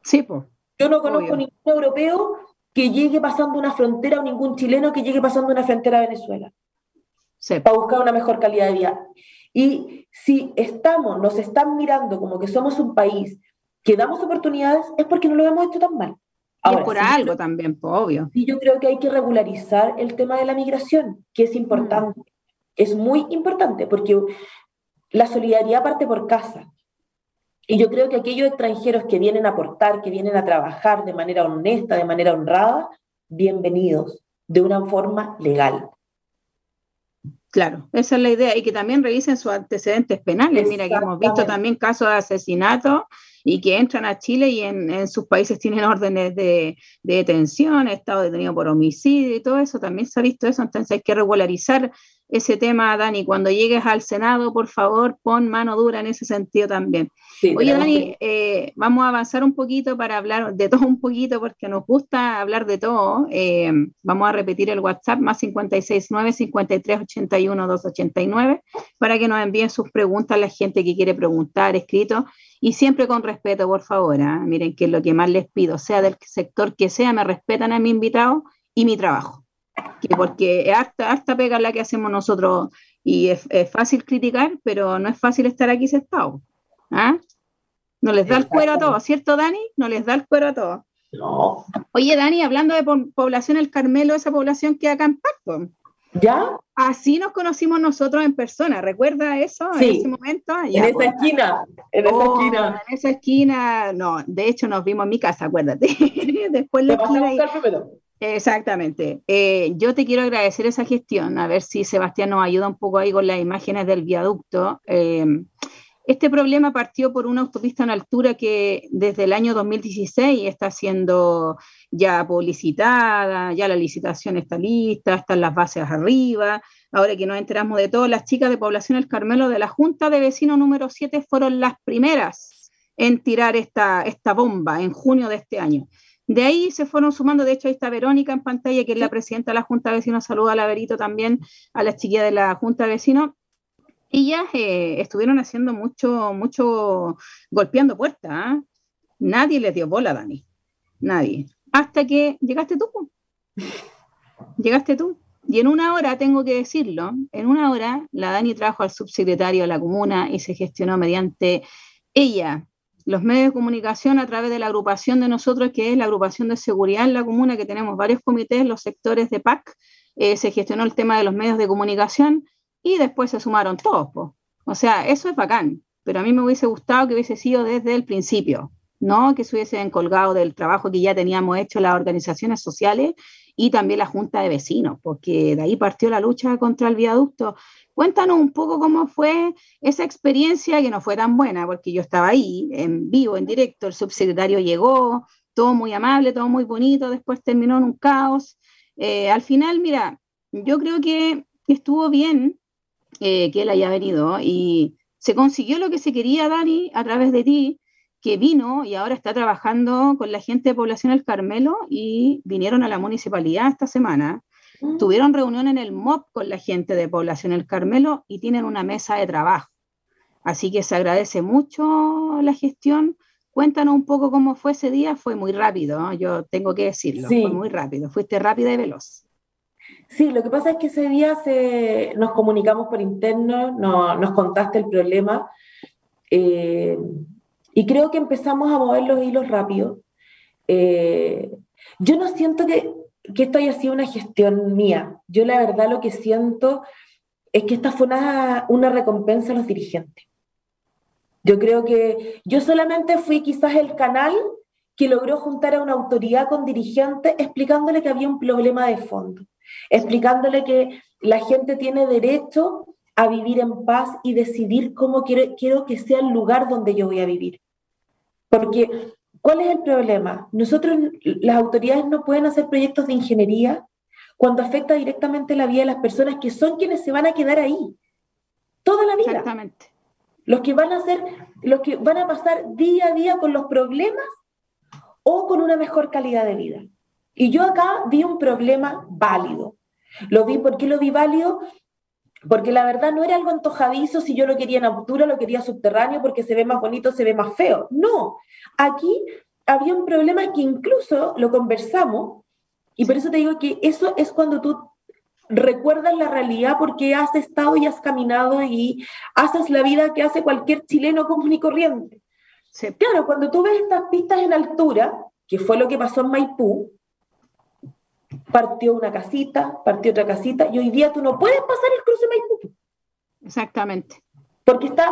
Sí, pues. Yo no conozco ningún europeo que llegue pasando una frontera o ningún chileno que llegue pasando una frontera a Venezuela. Sí. Para buscar una mejor calidad de vida. Y si estamos, nos están mirando como que somos un país que damos oportunidades, es porque no lo hemos hecho tan mal. Ahora, y por algo también, obvio. Y yo creo que hay que regularizar el tema de la migración, que es importante. Mm. Es muy importante, porque la solidaridad parte por casa. Y yo creo que aquellos extranjeros que vienen a aportar, que vienen a trabajar de manera honesta, de manera honrada, bienvenidos, de una forma legal. Claro, esa es la idea. Y que también revisen sus antecedentes penales. Mira, que hemos visto también casos de asesinato y que entran a Chile y en, sus países tienen órdenes de, de, detención, estado detenido por homicidio y todo eso. También se ha visto eso. Entonces hay que regularizar ese tema, Dani. Cuando llegues al Senado, por favor, pon mano dura en ese sentido también. Oye, Dani, eh, vamos a avanzar un poquito para hablar de todo un poquito, porque nos gusta hablar de todo. Eh, vamos a repetir el WhatsApp, más 569 5381 289, para que nos envíen sus preguntas la gente que quiere preguntar, escrito, y siempre con respeto, por favor. ¿ah? Miren que es lo que más les pido, sea del sector que sea, me respetan a mi invitado y mi trabajo porque es harta, pega la que hacemos nosotros y es, fácil criticar, pero no es fácil estar aquí sentado. ¿ah? No les da el cuero a todos, ¿cierto, Dani? No les da el cuero a todos. No. Oye, Dani, hablando de población El Carmelo, esa población que acá en Pacto. ¿Ya? Así nos conocimos nosotros en persona, ¿recuerda eso? En ese momento. en esa pues, esquina, en esa oh, esquina. En esa esquina, no, de hecho nos vimos en mi casa, acuérdate. <laughs> Después la esquina. Exactamente. Eh, yo te quiero agradecer esa gestión, a ver si Sebastián nos ayuda un poco ahí con las imágenes del viaducto. Eh, este problema partió por una autopista en altura que desde el año 2016 está siendo ya publicitada, ya la licitación está lista, están las bases arriba. Ahora que nos enteramos de todo, las chicas de Población El Carmelo de la Junta de Vecinos número 7 fueron las primeras en tirar esta, esta bomba en junio de este año. De ahí se fueron sumando, de hecho ahí está Verónica en pantalla, que es la presidenta de la Junta de Vecinos, saluda a la Verito también, a las chiquillas de la Junta de Vecinos. Ellas eh, estuvieron haciendo mucho, mucho, golpeando puertas. ¿ah? Nadie les dio bola, Dani. Nadie. Hasta que llegaste tú. <laughs> Llegaste tú. Y en una hora, tengo que decirlo, en una hora la Dani trajo al subsecretario de la comuna y se gestionó mediante ella, los medios de comunicación a través de la agrupación de nosotros, que es la agrupación de seguridad en la comuna, que tenemos varios comités, los sectores de PAC, eh, se gestionó el tema de los medios de comunicación y después se sumaron todos. O sea, eso es bacán, pero a mí me hubiese gustado que hubiese sido desde el principio, no que se hubiesen colgado del trabajo que ya teníamos hecho las organizaciones sociales y también la Junta de Vecinos, porque de ahí partió la lucha contra el viaducto. Cuéntanos un poco cómo fue esa experiencia, que no fue tan buena, porque yo estaba ahí, en vivo, en directo, el subsecretario llegó, todo muy amable, todo muy bonito, después terminó en un caos. Eh, al final, mira, yo creo que estuvo bien eh, que él haya venido y se consiguió lo que se quería, Dani, a través de ti, que vino y ahora está trabajando con la gente de Población El Carmelo y vinieron a la municipalidad esta semana Tuvieron reunión en el MOP con la gente de Población El Carmelo y tienen una mesa de trabajo. Así que se agradece mucho la gestión. Cuéntanos un poco cómo fue ese día. Fue muy rápido, yo tengo que decirlo. Fue muy rápido. Fuiste rápida y veloz. Sí, lo que pasa es que ese día se, nos comunicamos por interno, no, nos contaste el problema eh, y creo que empezamos a mover los hilos rápido. Eh, yo no siento que, que esto haya sido una gestión mía. Yo la verdad lo que siento es que esta fue una, una recompensa a los dirigentes. Yo creo que yo solamente fui quizás el canal que logró juntar a una autoridad con dirigentes explicándole que había un problema de fondo, explicándole que la gente tiene derecho a vivir en paz y decidir cómo quiero, quiero que sea el lugar donde yo voy a vivir. Porque, ¿cuál es el problema? Nosotros, las autoridades no pueden hacer proyectos de ingeniería cuando afecta directamente la vida de las personas que son quienes se van a quedar ahí toda la vida. Exactamente. Los que van a ser, los que van a pasar día a día con los problemas o con una mejor calidad de vida. Y yo acá vi un problema válido. Lo vi, ¿por qué lo vi válido? Porque la verdad no era algo antojadizo si yo lo quería en altura, lo quería subterráneo porque se ve más bonito, se ve más feo. No, aquí había un problema que incluso lo conversamos y por eso te digo que eso es cuando tú recuerdas la realidad porque has estado y has caminado y haces la vida que hace cualquier chileno común y corriente. Claro, cuando tú ves estas pistas en altura, que fue lo que pasó en Maipú, partió una casita, partió otra casita, y hoy día tú no puedes pasar el cruce Maipú. Exactamente. Porque está,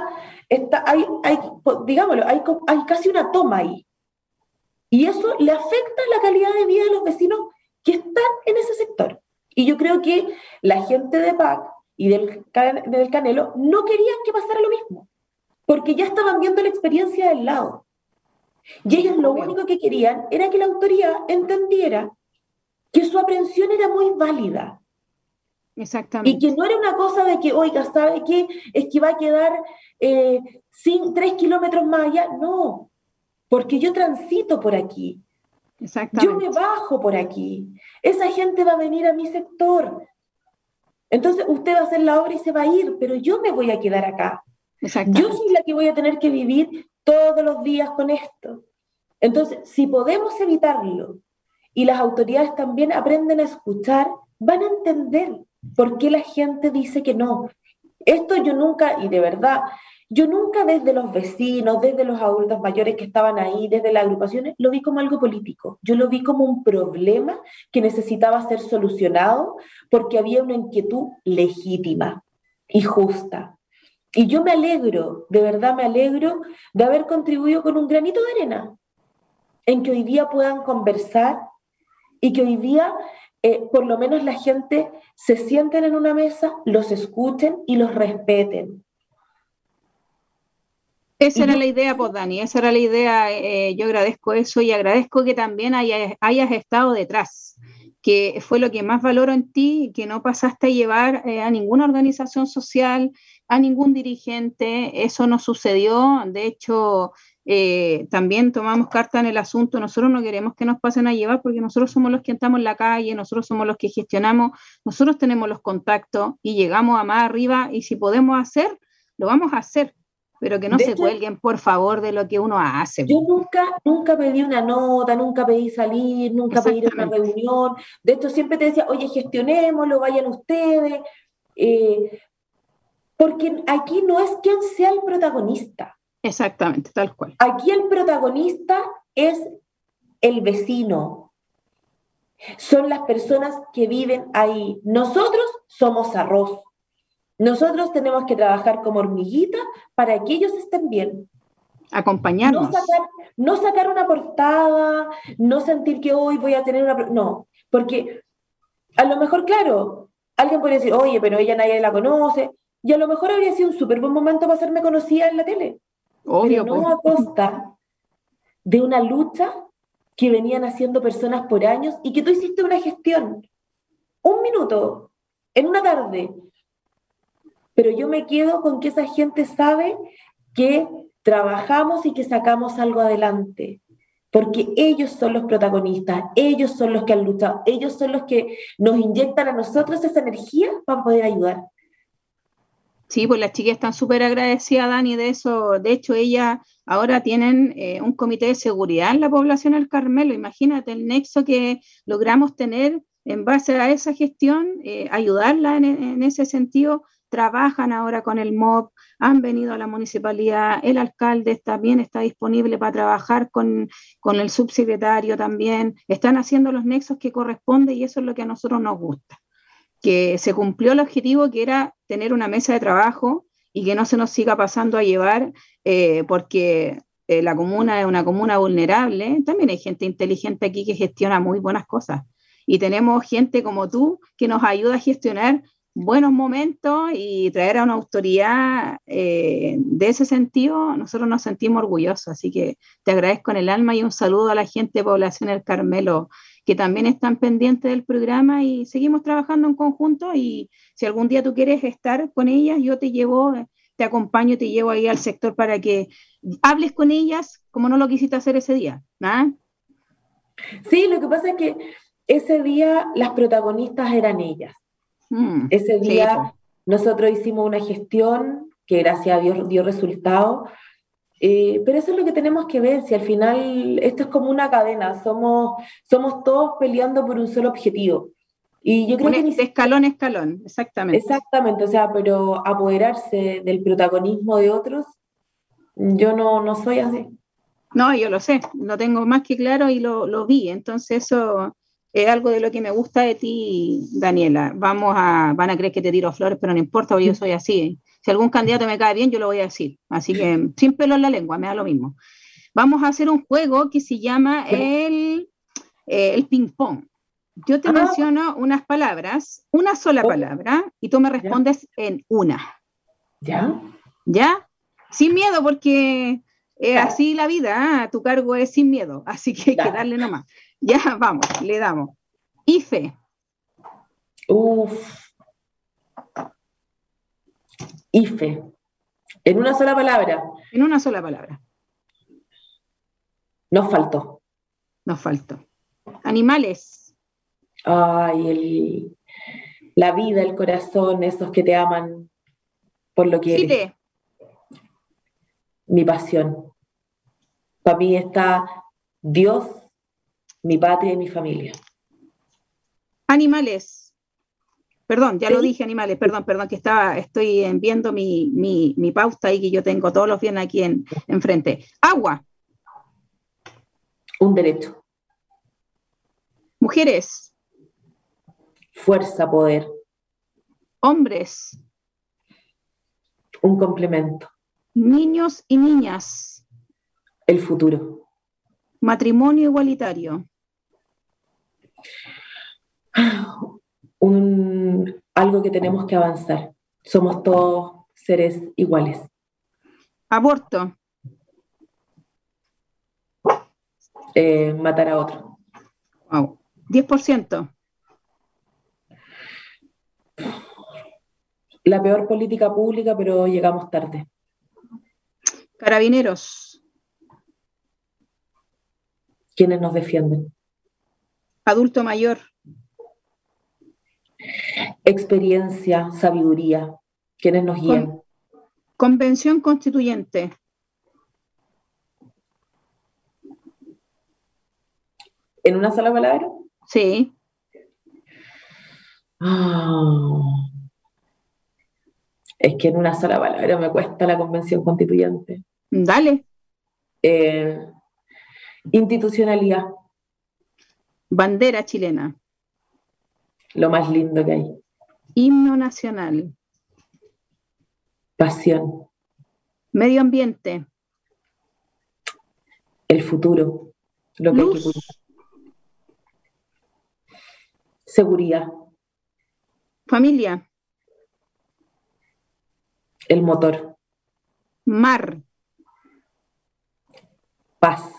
está hay, hay, digámoslo, hay, hay casi una toma ahí. Y eso le afecta la calidad de vida de los vecinos que están en ese sector. Y yo creo que la gente de PAC y del, del Canelo no querían que pasara lo mismo porque ya estaban viendo la experiencia del lado. Y ellos lo único que querían era que la autoridad entendiera que su aprehensión era muy válida. Exactamente. Y que no era una cosa de que, oiga, ¿sabe qué? Es que va a quedar eh, sin, tres kilómetros más allá. No, porque yo transito por aquí. Exactamente. Yo me bajo por aquí. Esa gente va a venir a mi sector. Entonces usted va a hacer la obra y se va a ir, pero yo me voy a quedar acá. Yo soy la que voy a tener que vivir todos los días con esto. Entonces, si podemos evitarlo y las autoridades también aprenden a escuchar, van a entender por qué la gente dice que no. Esto yo nunca, y de verdad, yo nunca desde los vecinos, desde los adultos mayores que estaban ahí, desde las agrupaciones, lo vi como algo político. Yo lo vi como un problema que necesitaba ser solucionado porque había una inquietud legítima y justa. Y yo me alegro, de verdad me alegro de haber contribuido con un granito de arena en que hoy día puedan conversar y que hoy día eh, por lo menos la gente se sienten en una mesa, los escuchen y los respeten. Esa era la idea, pues Dani, esa era la idea. Eh, yo agradezco eso y agradezco que también hayas, hayas, estado detrás, que fue lo que más valoro en ti, que no pasaste a llevar eh, a ninguna organización social, a ningún dirigente, eso no sucedió, de hecho, eh, también tomamos carta en el asunto, nosotros no queremos que nos pasen a llevar porque nosotros somos los que estamos en la calle, nosotros somos los que gestionamos, nosotros tenemos los contactos y llegamos a más arriba y si podemos hacer, lo vamos a hacer, pero que no se cuelguen, por favor, de lo que uno hace. Yo nunca, nunca pedí una nota, nunca pedí salir, nunca pedí una reunión. De hecho, siempre te decía, oye, gestionémoslo, vayan ustedes. Eh, porque aquí no es quien sea el protagonista. Exactamente, tal cual. Aquí el protagonista es el vecino. Son las personas que viven ahí. Nosotros somos arroz. Nosotros tenemos que trabajar como hormiguita para que ellos estén bien. Acompañarnos. No sacar, no sacar una portada, no sentir que hoy voy a tener una... No, porque a lo mejor, claro, alguien puede decir, oye, pero ella nadie la conoce. Y a lo mejor habría sido un súper buen momento para hacerme conocida en la tele. Obvio, pero no pues. a costa de una lucha que venían haciendo personas por años y que tú hiciste una gestión. Un minuto, en una tarde. Pero yo me quedo con que esa gente sabe que trabajamos y que sacamos algo adelante. Porque ellos son los protagonistas, ellos son los que han luchado, ellos son los que nos inyectan a nosotros esa energía para poder ayudar. Sí, pues las chicas están súper agradecidas, Dani, de eso. De hecho, ellas ahora tienen eh, un comité de seguridad en la población del Carmelo. Imagínate el nexo que logramos tener en base a esa gestión, eh, ayudarla en, ese sentido. Trabajan ahora con el MOB, han venido a la municipalidad, el alcalde también está disponible para trabajar con, con el subsecretario también. Están haciendo los nexos que corresponde y eso es lo que a nosotros nos gusta que se cumplió el objetivo que era tener una mesa de trabajo y que no se nos siga pasando a llevar eh, porque eh, la comuna es una comuna vulnerable. También hay gente inteligente aquí que gestiona muy buenas cosas. Y tenemos gente como tú que nos ayuda a gestionar buenos momentos y traer a una autoridad eh, de ese sentido, nosotros nos sentimos orgullosos. Así que te agradezco en el alma y un saludo a la gente de Población El Carmelo que también están pendientes del programa y seguimos trabajando en conjunto y si algún día tú quieres estar con ellas, yo te llevo, te acompaño, te llevo ahí al sector para que hables con ellas como no lo quisiste hacer ese día. ¿ah? Sí, lo que pasa es que ese día las protagonistas eran ellas. Mm, ese día nosotros hicimos una gestión que gracias a Dios dio resultado eh, pero eso es lo que tenemos que ver, si al final esto es como una cadena, somos, somos todos peleando por un solo objetivo. Y yo creo que de escalón escalón, exactamente. Exactamente, o sea, pero apoderarse del protagonismo de otros, yo no, no soy así. No, yo lo sé, lo tengo más que claro y lo, lo vi, entonces eso es algo de lo que me gusta de ti, Daniela. Vamos a, van a creer que te tiro flores, pero no importa, yo soy así. Si algún candidato me cae bien, yo lo voy a decir. Así que sin pelo en la lengua, me da lo mismo. Vamos a hacer un juego que se llama el, eh, el ping-pong. Yo te ah. menciono unas palabras, una sola oh. palabra, y tú me respondes en una. ¿Ya? ¿Ya? Sin miedo, porque es así la vida, ¿ah? tu cargo es sin miedo, así que hay que darle nomás. Ya, vamos, le damos. IFE. Uf. IFE. En una sola palabra. En una sola palabra. Nos faltó. Nos faltó. Animales. Ay, el, la vida, el corazón, esos que te aman por lo que eres. Mi pasión. Para mí está Dios, mi patria y mi familia. Animales. Perdón, ya lo dije, animales, perdón, perdón, que estaba, estoy viendo mi, mi, pauta y que yo tengo todos los bienes aquí en, enfrente. Agua. Un derecho. Mujeres. Fuerza, poder. Hombres. Un complemento. Niños y niñas. El futuro. Matrimonio igualitario un, algo que tenemos que avanzar. Somos todos seres iguales. Aborto. Eh, matar a otro. Wow. 10%. La peor política pública, pero llegamos tarde. Carabineros. ¿Quiénes nos defienden? Adulto mayor experiencia, sabiduría, quienes nos guían. convención constituyente. ¿En una sola palabra? Sí. Ah. es que en una sola palabra me cuesta la convención constituyente. Dale. Eh, institucionalidad. Bandera chilena lo más lindo que hay. Himno nacional. Pasión. Medio ambiente. El futuro. Lo que hay que Seguridad. Familia. El motor. Mar. Paz.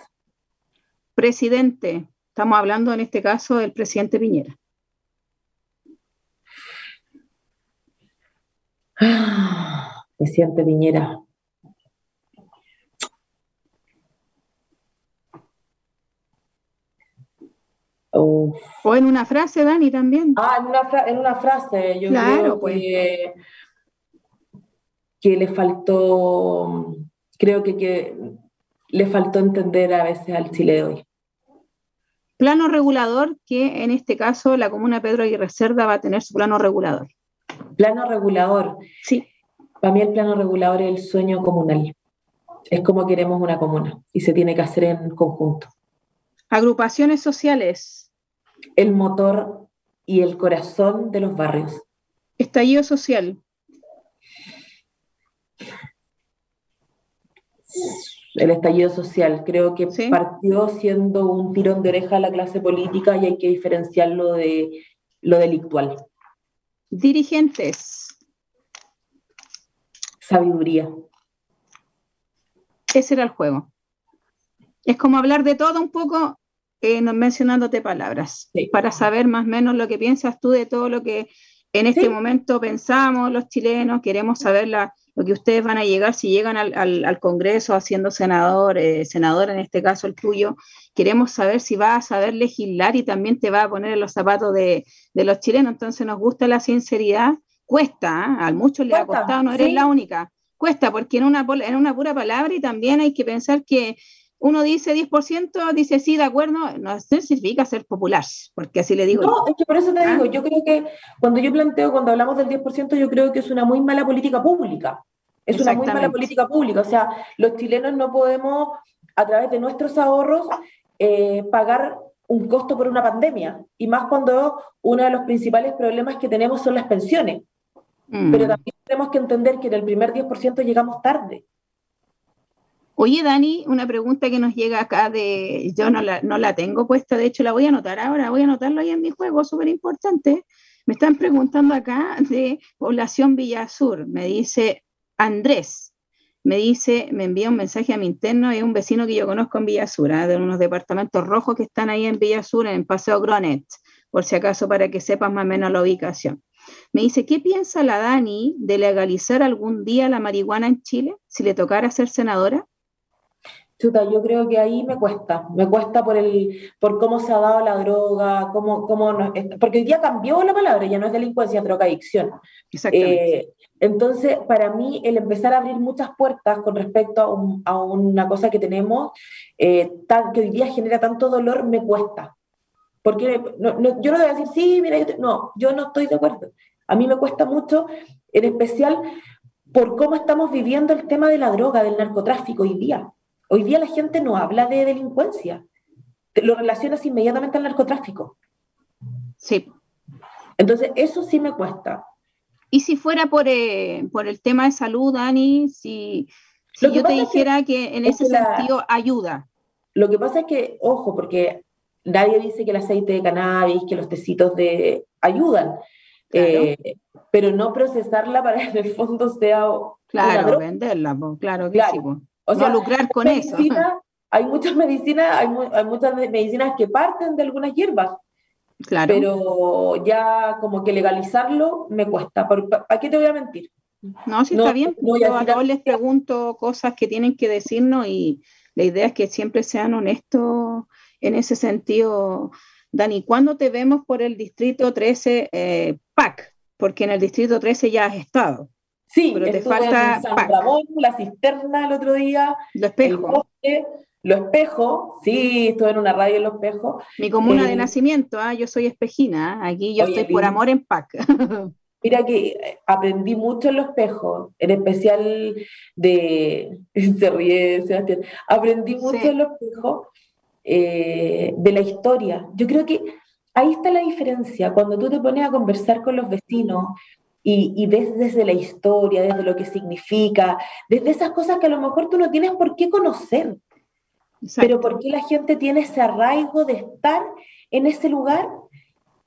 Presidente. Estamos hablando en este caso del presidente Piñera. <gasps> Presidente Piñera. O en una frase, Dani, también. Ah, en una, frase. Yo claro, creo pues. que le faltó, creo que, que le faltó entender a veces al Chile de hoy. Plano regulador, que en este caso la comuna Pedro Aguirre Cerda va a tener su plano regulador. Plano regulador. Sí. Para mí el plano regulador es el sueño comunal. Es como queremos una comuna y se tiene que hacer en conjunto. Agrupaciones sociales. El motor y el corazón de los barrios. Estallido social. El estallido social creo que partió siendo un tirón de oreja a la clase política y hay que diferenciarlo de lo delictual. Dirigentes. Sabiduría. Ese era el juego. Es como hablar de todo un poco, eh, mencionándote palabras, para saber más o menos lo que piensas tú de todo lo que en este momento pensamos los chilenos, queremos saber la, lo que ustedes van a llegar, si llegan al, Congreso haciendo senador, eh, senador en este caso el tuyo, queremos saber si va a saber legislar y también te va a poner en los zapatos de, los chilenos. Entonces nos gusta la sinceridad, cuesta, ¿eh? a muchos le ha costado, no eres la única, cuesta, porque en una, en una pura palabra y también hay que pensar que uno dice 10%, dice sí, de acuerdo, no significa ser popular, porque así le digo. No, es que por eso te digo, ¿Ah? yo creo que cuando yo planteo, cuando hablamos del 10%, yo creo que es una muy mala política pública. Es una muy mala política pública. O sea, los chilenos no podemos, a través de nuestros ahorros, eh, pagar un costo por una pandemia. Y más cuando uno de los principales problemas que tenemos son las pensiones. Mm. Pero también tenemos que entender que en el primer 10% llegamos tarde. Oye, Dani, una pregunta que nos llega acá de, yo no la, no la tengo puesta, de hecho la voy a anotar ahora, voy a anotarlo ahí en mi juego, súper importante. Me están preguntando acá de población Villa Sur, me dice Andrés, me dice, me envía un mensaje a mi interno, es un vecino que yo conozco en Villa Sur, ¿ah? de unos departamentos rojos que están ahí en Villa Sur, en Paseo Gronet, por si acaso para que sepas más o menos la ubicación. Me dice, ¿qué piensa la Dani de legalizar algún día la marihuana en Chile si le tocara ser senadora? Chuta, yo creo que ahí me cuesta, me cuesta por el, por cómo se ha dado la droga, cómo, cómo porque hoy día cambió la palabra, ya no es delincuencia, es drogadicción. Exactamente. Eh, entonces, para mí, el empezar a abrir muchas puertas con respecto a, a una cosa que tenemos, eh, que hoy día genera tanto dolor, me cuesta. Porque no, yo no a decir, sí, mira, yo no, yo no estoy de acuerdo. A mí me cuesta mucho, en especial por cómo estamos viviendo el tema de la droga, del narcotráfico hoy día. Hoy día la gente no habla de delincuencia, lo relacionas inmediatamente al narcotráfico. Sí. Entonces, eso sí me cuesta. Y si fuera por, eh, por el tema de salud, Dani, si, yo te dijera que, en ese sentido ayuda. Lo que pasa es que, ojo, porque nadie dice que el aceite de cannabis, que los tecitos de ayudan, eh, pero no procesarla para que <laughs> en el fondo sea. Claro, venderla, claro que sí. O sea, lucrar con eso. Hay muchas medicinas, hay, muchas medicinas que parten de algunas hierbas. Claro. Pero ya como que legalizarlo me cuesta. ¿Para qué te voy a mentir? No, sí está bien. Yo a todos les pregunto cosas que tienen que decirnos y la idea es que siempre sean honestos en ese sentido. Dani, ¿cuándo te vemos por el distrito 13 eh, PAC? Porque en el distrito 13 ya has estado. Sí, pero te falta en San Ramón, la cisterna el otro día. Lo espejo. lo espejo, sí, estuve en una radio en Lo Espejo. Mi comuna de eh, nacimiento, ¿ah? yo soy espejina, ¿ah? aquí yo estoy por amor en PAC. <laughs> Mira que eh, aprendí mucho en Lo Espejo, en especial de, <laughs> se ríe Sebastián, aprendí mucho en Lo Espejo eh, de la historia. Yo creo que ahí está la diferencia, cuando tú te pones a conversar con los vecinos, y, ves desde la historia, desde lo que significa, desde esas cosas que a lo mejor tú no tienes por qué conocer, pero por qué la gente tiene ese arraigo de estar en ese lugar.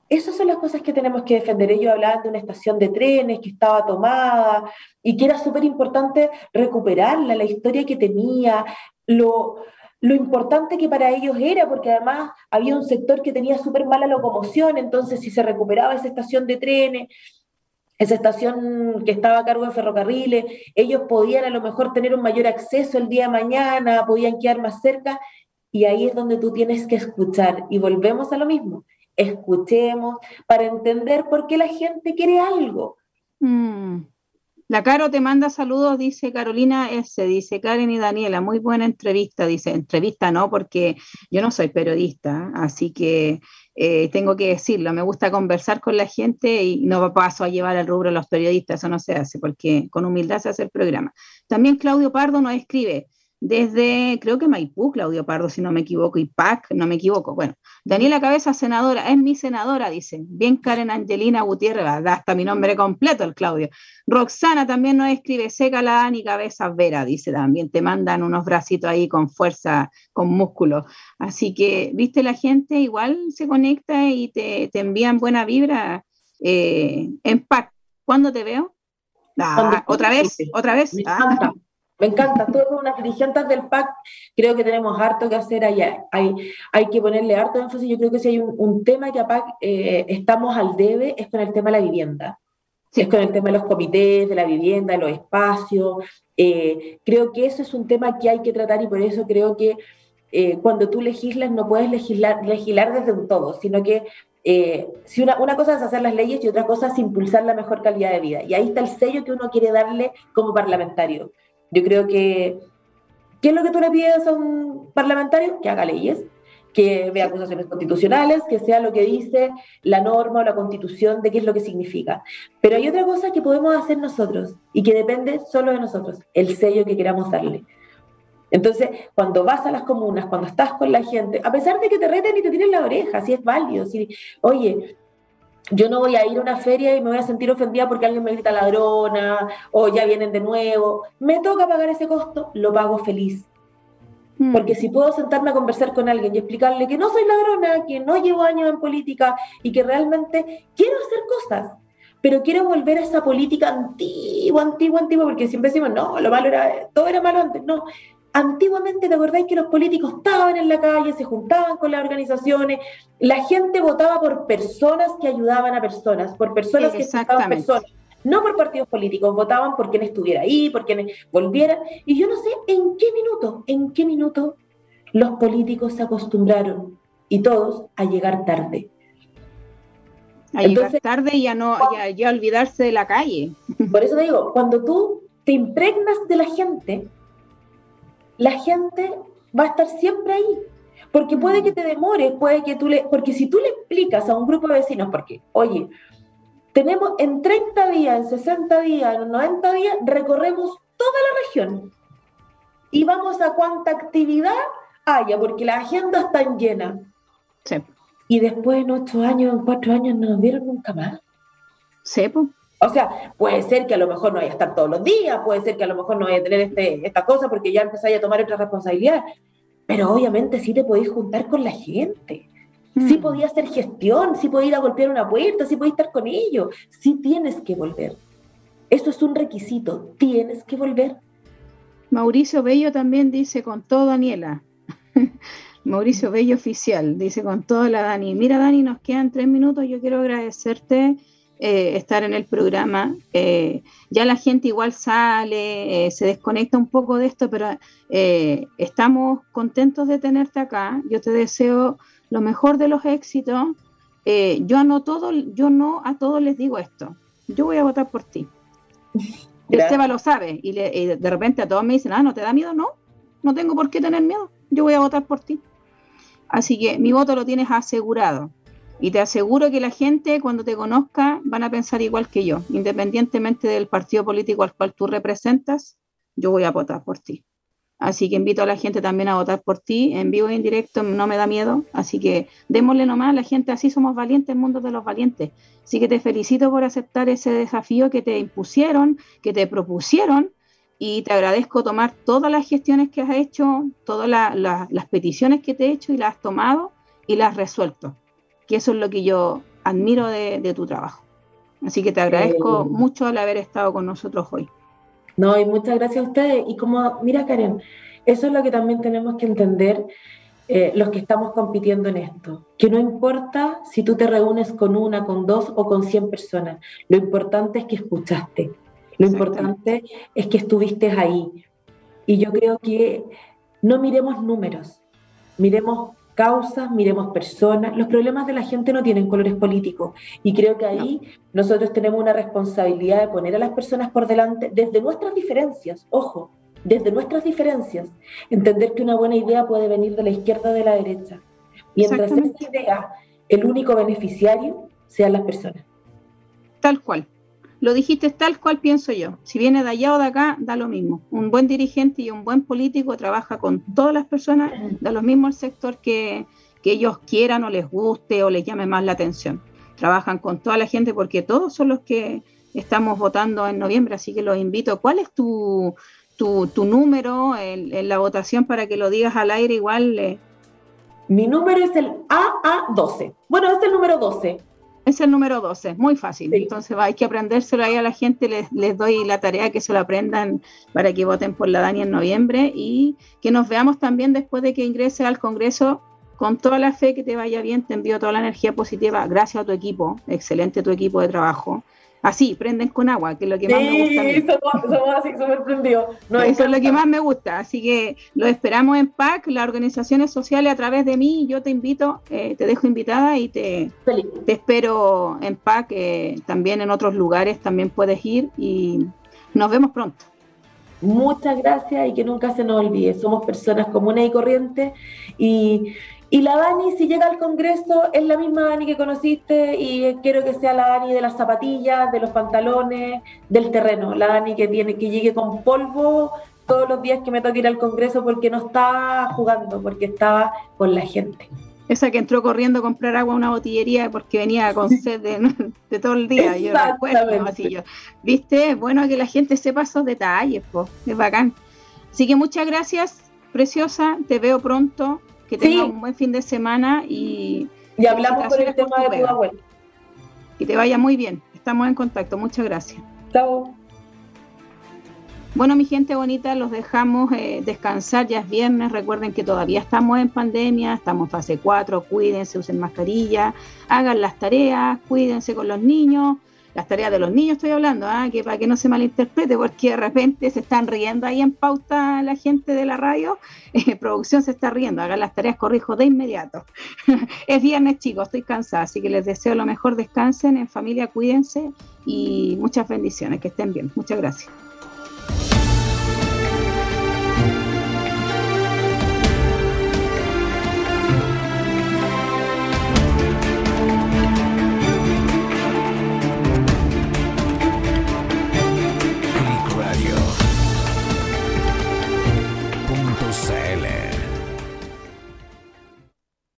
Esas son las cosas que tenemos que defender. Ellos hablaban de una estación de trenes que estaba tomada y que era súper importante recuperarla, la historia que tenía, lo, lo importante que para ellos era, porque además había un sector que tenía súper mala locomoción, entonces si se recuperaba esa estación de trenes, esa estación que estaba a cargo de ferrocarriles, ellos podían a lo mejor tener un mayor acceso el día de mañana, podían quedar más cerca, y ahí es donde tú tienes que escuchar. Y volvemos a lo mismo, escuchemos para entender por qué la gente quiere algo. Mm. La Caro te manda saludos, dice Carolina S, dice Karen y Daniela, muy buena entrevista, dice, entrevista no, porque yo no soy periodista, así que eh, tengo que decirlo, me gusta conversar con la gente y no paso a llevar al rubro a los periodistas, eso no se hace, porque con humildad se hace el programa. También Claudio Pardo nos escribe, desde, creo que Maipú, Claudio Pardo, si no me equivoco, y PAC, no me equivoco. Bueno, Daniela Cabeza, senadora, es mi senadora, dice. Bien, Karen Angelina Gutiérrez, da hasta mi nombre completo, el Claudio. Roxana también nos escribe, seca la Dani Cabeza Vera, dice también. Te mandan unos bracitos ahí con fuerza, con músculo. Así que, viste, la gente igual se conecta y te, envían buena vibra eh, en PAC. ¿Cuándo te veo? Ah, ¿Otra vez? ¿Otra vez? Ah. Me encanta, todas unas dirigentes del PAC, creo que tenemos harto que hacer allá. Hay, hay que ponerle harto énfasis. Yo creo que si hay un, tema que a PAC eh, estamos al debe, es con el tema de la vivienda. Es con el tema de los comités, de la vivienda, de los espacios. Eh, creo que eso es un tema que hay que tratar y por eso creo que eh, cuando tú legislas no puedes legislar, legislar desde un todo, sino que si una, una, cosa es hacer las leyes y otra cosa es impulsar la mejor calidad de vida. Y ahí está el sello que uno quiere darle como parlamentario. Yo creo que, ¿qué es lo que tú le pides a un parlamentario? Que haga leyes, que vea acusaciones constitucionales, que sea lo que dice la norma o la constitución de qué es lo que significa. Pero hay otra cosa que podemos hacer nosotros y que depende solo de nosotros, el sello que queramos darle. Entonces, cuando vas a las comunas, cuando estás con la gente, a pesar de que te reten y te tienen la oreja, si es válido, si, oye, yo no voy a ir a una feria y me voy a sentir ofendida porque alguien me grita ladrona o ya vienen de nuevo. Me toca pagar ese costo, lo pago feliz. Hmm. Porque si puedo sentarme a conversar con alguien y explicarle que no soy ladrona, que no llevo años en política y que realmente quiero hacer cosas, pero quiero volver a esa política antigua, antigua, antigua, porque siempre decimos, no, lo malo era, todo era malo antes. No, Antiguamente, ¿te acordáis que los políticos estaban en la calle, se juntaban con las organizaciones? La gente votaba por personas que ayudaban a personas, por personas que ayudaban a personas. No por partidos políticos, votaban por quien estuviera ahí, por quien volviera. Y yo no sé en qué minuto, en qué minuto los políticos se acostumbraron, y todos, a llegar tarde. A llegar tarde y a no y a olvidarse de la calle. Por eso te digo, cuando tú te impregnas de la gente, la gente va a estar siempre ahí. Porque puede mm. que te demores, puede que tú le... Porque si tú le explicas a un grupo de vecinos, porque, oye, tenemos en 30 días, en 60 días, en 90 días, recorremos toda la región. Y vamos a cuánta actividad haya, porque la agenda está llena. Sí. Y después en ocho años, en cuatro años, no nos vieron nunca más. Sí, pues. O sea, puede ser que a lo mejor no vaya a estar todos los días, puede ser que a lo mejor no vaya a tener este, esta cosa porque ya empezáis a tomar otra responsabilidad, pero obviamente sí te podéis juntar con la gente. Sí mm. podía hacer gestión, sí podía ir a golpear una puerta, sí podía estar con ellos. Sí tienes que volver. Eso es un requisito, tienes que volver. Mauricio Bello también dice con todo, Daniela. <laughs> Mauricio Bello oficial, dice con todo la Dani. Mira, Dani, nos quedan tres minutos. Yo quiero agradecerte eh, estar en el programa. Eh, ya la gente igual sale, eh, se desconecta un poco de esto, pero estamos contentos de tenerte acá. Yo te deseo lo mejor de los éxitos. yo no todo, yo no a todos les digo esto. Yo voy a votar por ti. El Seba lo sabe y, y, de repente a todos me dicen, ah, ¿no te da miedo? No, no tengo por qué tener miedo. Yo voy a votar por ti. Así que mi voto lo tienes asegurado. Y te aseguro que la gente cuando te conozca van a pensar igual que yo, independientemente del partido político al cual tú representas, yo voy a votar por ti. Así que invito a la gente también a votar por ti, en vivo y en directo, no me da miedo. Así que démosle nomás a la gente, así somos valientes, mundo de los valientes. Así que te felicito por aceptar ese desafío que te impusieron, que te propusieron, y te agradezco tomar todas las gestiones que has hecho, todas las peticiones que te he hecho y las has tomado y las has resuelto que eso es lo que yo admiro de, tu trabajo. Así que te agradezco eh, mucho al haber estado con nosotros hoy. No, y muchas gracias a ustedes. Y como, mira Karen, eso es lo que también tenemos que entender eh, los que estamos compitiendo en esto, que no importa si tú te reúnes con una, con dos o con cien personas, lo importante es que escuchaste, lo importante es que estuviste ahí. Y yo creo que no miremos números, miremos causas, miremos personas. Los problemas de la gente no tienen colores políticos y creo que ahí nosotros tenemos una responsabilidad de poner a las personas por delante desde nuestras diferencias, ojo, desde nuestras diferencias, entender que una buena idea puede venir de la izquierda o de la derecha. Mientras esa idea, el único beneficiario, sean las personas. Tal cual. Lo dijiste tal cual pienso yo. Si viene de allá o de acá, da lo mismo. Un buen dirigente y un buen político trabaja con todas las personas, da lo mismo el sector que, ellos quieran o les guste o les llame más la atención. Trabajan con toda la gente porque todos son los que estamos votando en noviembre, así que los invito. ¿Cuál es tu, tu, número en, la votación para que lo digas al aire igual? Eh? Mi número es el AA12. Bueno, es el número 12. Es el número 12, muy fácil. Entonces hay que aprendérselo ahí a la gente, les, doy la tarea que se lo aprendan para que voten por la Dani en noviembre y que nos veamos también después de que ingrese al Congreso con toda la fe que te vaya bien, te envío toda la energía positiva, gracias a tu equipo, excelente tu equipo de trabajo así, prenden con agua, que es lo que más me gusta. Sí, somos, así, somos prendidos. Eso es lo que más me gusta, así que lo esperamos en PAC, las organizaciones sociales a través de mí, yo te invito, eh, te dejo invitada y te, te espero en PAC, eh, también en otros lugares también puedes ir y nos vemos pronto. Muchas gracias y que nunca se nos olvide, somos personas comunes y corrientes y y la Dani, si llega al Congreso, es la misma Dani que conociste y quiero que sea la Dani de las zapatillas, de los pantalones, del terreno. La Dani que, tiene, que llegue con polvo todos los días que me toque ir al Congreso porque no está jugando, porque estaba con la gente. Esa que entró corriendo a comprar agua a una botillería porque venía con sed de, todo el día. Yo recuerdo, así yo. ¿Viste? Bueno que la gente sepa esos detalles, pues. Es bacán. Así que muchas gracias, preciosa. Te veo pronto que tengas un buen fin de semana y... Y hablamos por el tema de tu abuela. Que te vaya muy bien. Estamos en contacto. Muchas gracias. Chao. Bueno, mi gente bonita, los dejamos eh, descansar, ya es viernes, recuerden que todavía estamos en pandemia, estamos en fase 4, cuídense, usen mascarilla, hagan las tareas, cuídense con los niños, las tareas de los niños estoy hablando, ¿ah? que para que no se malinterprete, porque de repente se están riendo ahí en pauta la gente de la radio, <laughs> eh, producción se está riendo, hagan las tareas, corrijo de inmediato. <laughs> es viernes chicos, estoy cansada, así que les deseo lo mejor, descansen en familia, cuídense y muchas bendiciones, que estén bien. Muchas gracias.